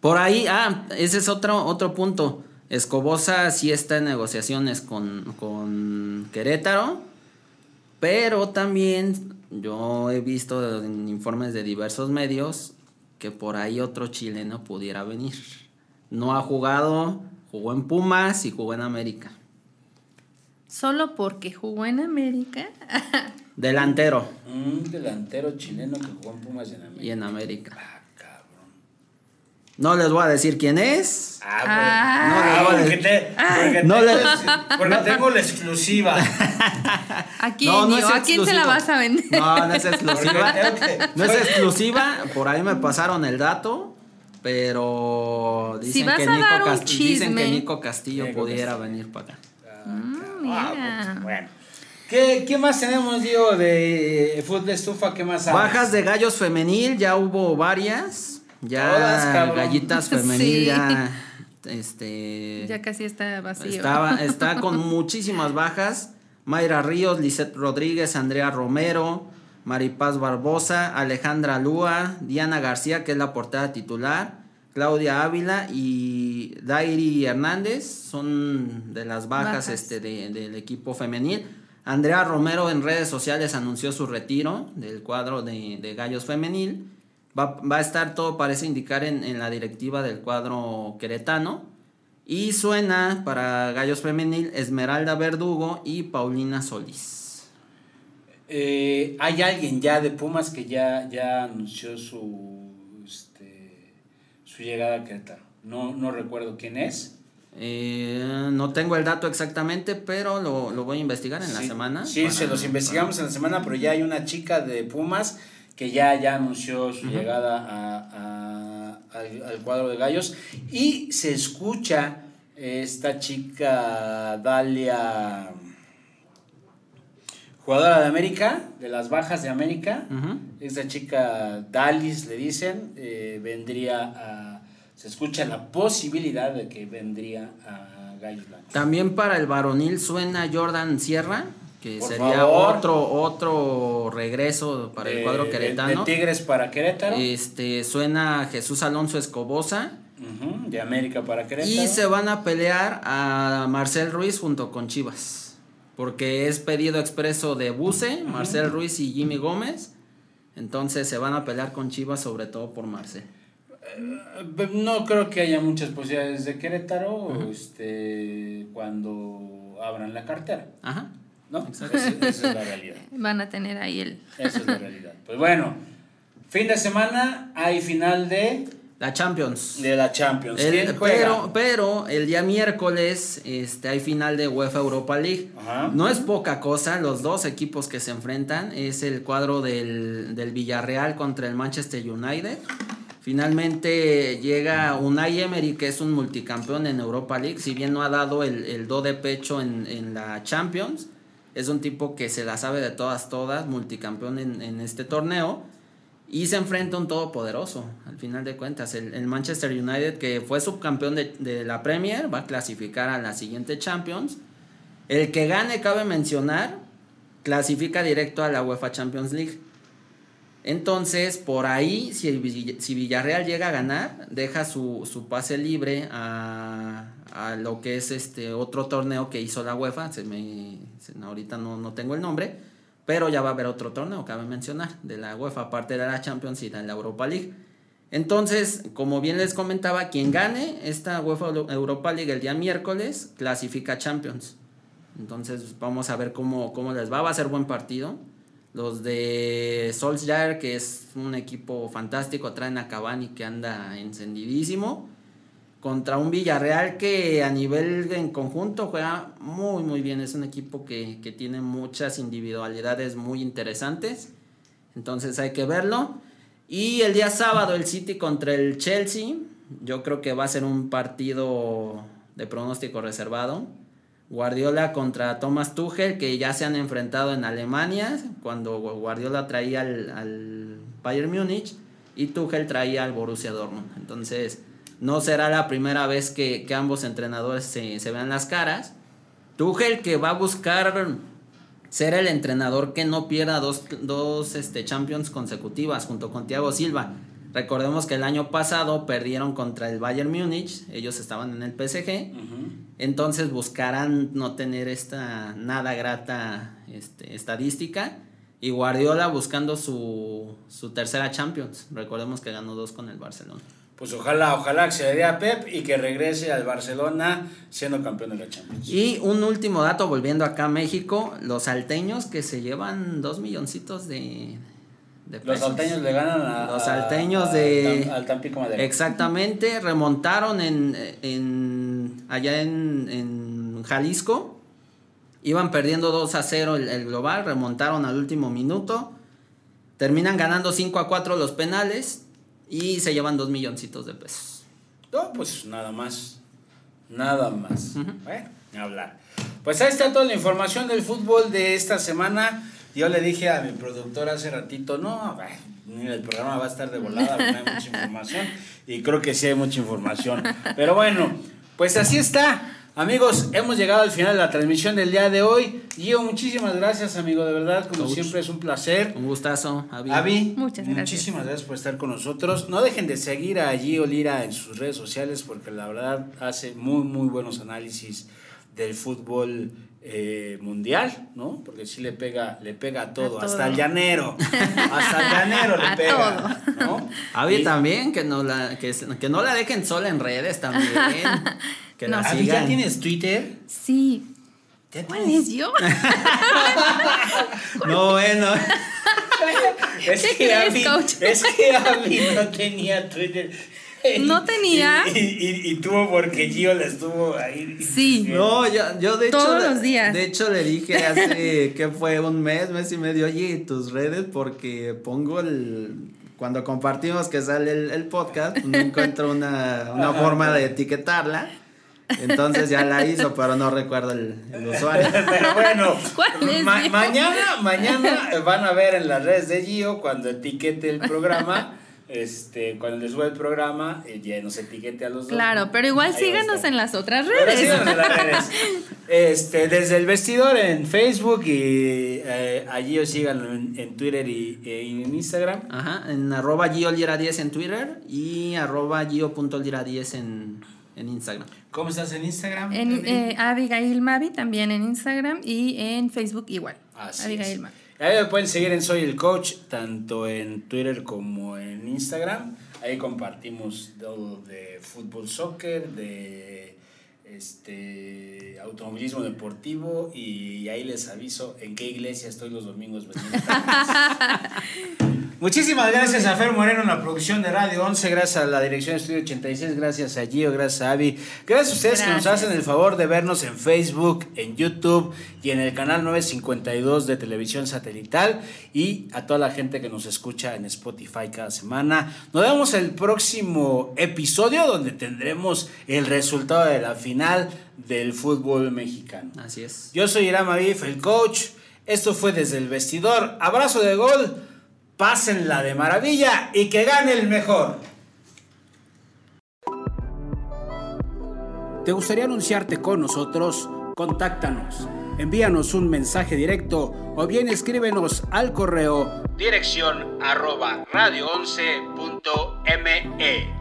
Por ahí, ah, ese es otro, otro punto. Escobosa sí está en negociaciones con, con Querétaro, pero también yo he visto en informes de diversos medios que por ahí otro chileno pudiera venir. No ha jugado, jugó en Pumas y jugó en América. Solo porque jugó en América. <laughs> Delantero Un delantero chileno que jugó en Pumas y en América. y en América. Ah. No les voy a decir quién es. Ah, Ah. bueno. porque, te- porque No tengo, le- porque tengo la exclusiva. ¿A quién, No, no es ¿A quién se la vas a vender? No, no es exclusiva. No es exclusiva, por ahí me pasaron el dato, pero dicen, Si vas que, a Nico dar un Cast- dicen que chisme. Nico Castillo Nico pudiera Castillo. venir para acá. Mm, Ah, mira. pues, bueno. ¿Qué, ¿Qué más tenemos, Diego, de fútbol de estufa? ¿Qué más hay? Bajas de gallos femenil, ya hubo varias. Ya Todas, gallitas femenil <laughs> Sí. ya este Ya casi está vacío. Estaba, está <laughs> con muchísimas bajas. Mayra Ríos, Lisette Rodríguez, Andrea Romero, Maripaz Barbosa, Alejandra Lúa, Diana García, que es la portada titular, Claudia Ávila y Dairi Hernández son de las bajas, Bajas. Este, de- del equipo femenil. Andrea Romero en redes sociales anunció su retiro del cuadro de, de Gallos Femenil. Va, va a estar todo, parece indicar, en, en la directiva del cuadro queretano. Y suena para Gallos Femenil Esmeralda Verdugo y Paulina Solís. Eh, hay alguien ya de Pumas que ya, ya anunció su, este, su llegada a Querétaro. No, no recuerdo quién es. Eh, no tengo el dato exactamente, pero lo, lo voy a investigar en la semana. Sí, para- se los investigamos en la semana, pero ya hay una chica de Pumas que ya, ya anunció su llegada a, a- al, al cuadro de gallos. Y se escucha esta chica Dalia, jugadora de América, de las bajas de América. Ujú. Esta chica Dalis, le dicen, eh, vendría a... Se escucha la posibilidad de que vendría a Gallos Blancos. También para el varonil suena Jordan Sierra, que Por sería favor. otro, otro regreso para el cuadro queretano. De, Tigres para Querétaro. Este suena Jesús Alonso Escobosa. De América para Querétaro. Y se van a pelear a Marcel Ruiz junto con Chivas. Porque es pedido expreso de Buse, Marcel Ruiz y Jimmy Gómez. Entonces se van a pelear con Chivas, sobre todo por Marcel. Eh, No creo que haya muchas posibilidades de Querétaro este, cuando abran la cartera. Ajá. ¿No? Esa, esa es la realidad. Van a tener ahí el. Esa es la realidad. Pues bueno, fin de semana hay final de La Champions. De la Champions. El- ¿Quién juega? pero, pero el día miércoles este, hay final de UEFA Europa League. Ajá. No es poca cosa, los dos equipos que se enfrentan es el cuadro del, del Villarreal contra el Manchester United. Finalmente llega Unai Emery, que es un multicampeón en Europa League, si bien no ha dado el, el do de pecho en, en la Champions, es un tipo que se la sabe de todas, todas, multicampeón en, este torneo. Y se enfrenta a un todopoderoso, al final de cuentas. El, el Manchester United, que fue subcampeón de, de la Premier, va a clasificar a la siguiente Champions. El que gane, cabe mencionar, clasifica directo a la UEFA Champions League. Entonces, por ahí, si, Villarreal llega a ganar, deja su, pase libre a, lo que es este otro torneo que hizo la UEFA. Se me, se- ahorita no, tengo el nombre, pero ya va a haber otro torneo, cabe mencionar, de la UEFA, aparte de la Champions y de la Europa League. Entonces, como bien les comentaba, quien gane esta UEFA Europa League el día miércoles clasifica Champions. Entonces, vamos a ver cómo, cómo les va. Va a ser buen partido. Los de Solskjaer, que es un equipo fantástico, traen a Cavani que anda encendidísimo. Contra un Villarreal que a nivel en conjunto juega muy muy bien. Es un equipo que, que tiene muchas individualidades muy interesantes. Entonces hay que verlo. Y el día sábado el City contra el Chelsea. Yo creo que va a ser un partido de pronóstico reservado. Guardiola contra Thomas Tuchel, que ya se han enfrentado en Alemania, cuando Guardiola traía al, al Bayern Múnich y Tuchel traía al Borussia Dortmund. Entonces, no será la primera vez que, que ambos entrenadores se, se vean las caras. Tuchel que va a buscar ser el entrenador que no pierda dos, dos este, Champions consecutivas junto con Thiago Silva. Recordemos que el año pasado perdieron contra el Bayern Múnich, ellos estaban en el PSG. Entonces buscarán no tener esta nada grata este, estadística. Y Guardiola buscando su, su tercera Champions. Recordemos que ganó dos con el Barcelona. Pues ojalá, ojalá dé a Pep y que regrese al Barcelona siendo campeón de la Champions. Y un último dato, volviendo acá a México, los salteños que se llevan dos milloncitos de, de Los salteños le ganan a. Los salteños de- Al, Tampico Madero. Exactamente, remontaron en, en allá en, en Jalisco. Iban perdiendo 2 a 0 el, el global, remontaron al último minuto. Terminan ganando 5 a 4 los penales y se llevan 2 milloncitos de pesos. No, pues nada más. Nada más. Bueno, ni hablar. Pues ahí está toda la información del fútbol de esta semana. Yo le dije a mi productor hace ratito, no, bueno, el programa va a estar de volada, no hay mucha información. Y creo que sí hay mucha información. Pero bueno, pues así está. Amigos, hemos llegado al final de la transmisión del día de hoy. Gio, muchísimas gracias, amigo, de verdad, como Coach. siempre es un placer. Un gustazo, Avi. Avi, Muchas gracias. muchísimas gracias por estar con nosotros. No dejen de seguir a Gio Lira en sus redes sociales porque la verdad hace muy, muy buenos análisis del fútbol eh, mundial, ¿no? Porque sí le pega, le pega a todo, A hasta todo. el llanero, <laughs> hasta el llanero le A pega, ¿no? Avi Y- también, que no, la, que, que no la dejen sola en redes también. <laughs> Que la sigan. ¿ya tienes Twitter? Sí. ¿Ya ¿Cuál tienes? es yo? <laughs> No, bueno. Es ¿Qué que coach? es que Avi no tenía Twitter. <laughs> ¿No tenía? Y, y- y tuvo porque Gio le estuvo ahí. Sí. No, yo, yo de hecho. Todos le- los días. De hecho, le dije hace <laughs> que fue un mes, mes y medio, oye, tus redes, porque pongo el. Cuando compartimos que sale el, el podcast, pues, no <laughs> encuentro una, una forma de etiquetarla. Entonces ya la hizo, pero no recuerdo el, el usuario. Pero bueno, ¿Cuál es, ma- mañana, mañana van a ver en las redes de Gio cuando etiquete el programa. Este, cuando le suba el programa, eh, ya nos etiquete a los dos. Claro, pero igual Ahí síganos en las otras Pero redes. síganos en las redes. <laughs> Este, desde el vestidor en Facebook y eh, a Gio síganlo en, en Twitter y, e en Instagram. Ajá, en arroba GioLira10 en Twitter y arroba Gio.lira10 en, en Instagram. ¿Cómo estás en Instagram? En eh, Abigail Mavi también en Instagram y en Facebook igual. Así Abigail es. Mavi. Ahí me pueden seguir en Soy el Coach, tanto en Twitter como en Instagram. Ahí compartimos todo de fútbol, soccer, de este automovilismo deportivo y ahí les aviso en qué iglesia estoy los domingos. <laughs> Muchísimas gracias a Fer Moreno en la producción de Radio 11, gracias a la dirección de Estudio 86, gracias a Gio, gracias a Avi, gracias a ustedes que nos hacen el favor de vernos en Facebook, en YouTube y en el canal 952 de televisión satelital y a toda la gente que nos escucha en Spotify cada semana. Nos vemos el próximo episodio donde tendremos el resultado de la final del fútbol mexicano. Así es. Yo soy Irama Bif, el coach. Esto fue desde el vestidor. Abrazo de gol pásenla de maravilla y que gane el mejor. ¿Te gustaría anunciarte con nosotros? Contáctanos. Envíanos un mensaje directo o bien escríbenos al correo dirección arroba radio11.me.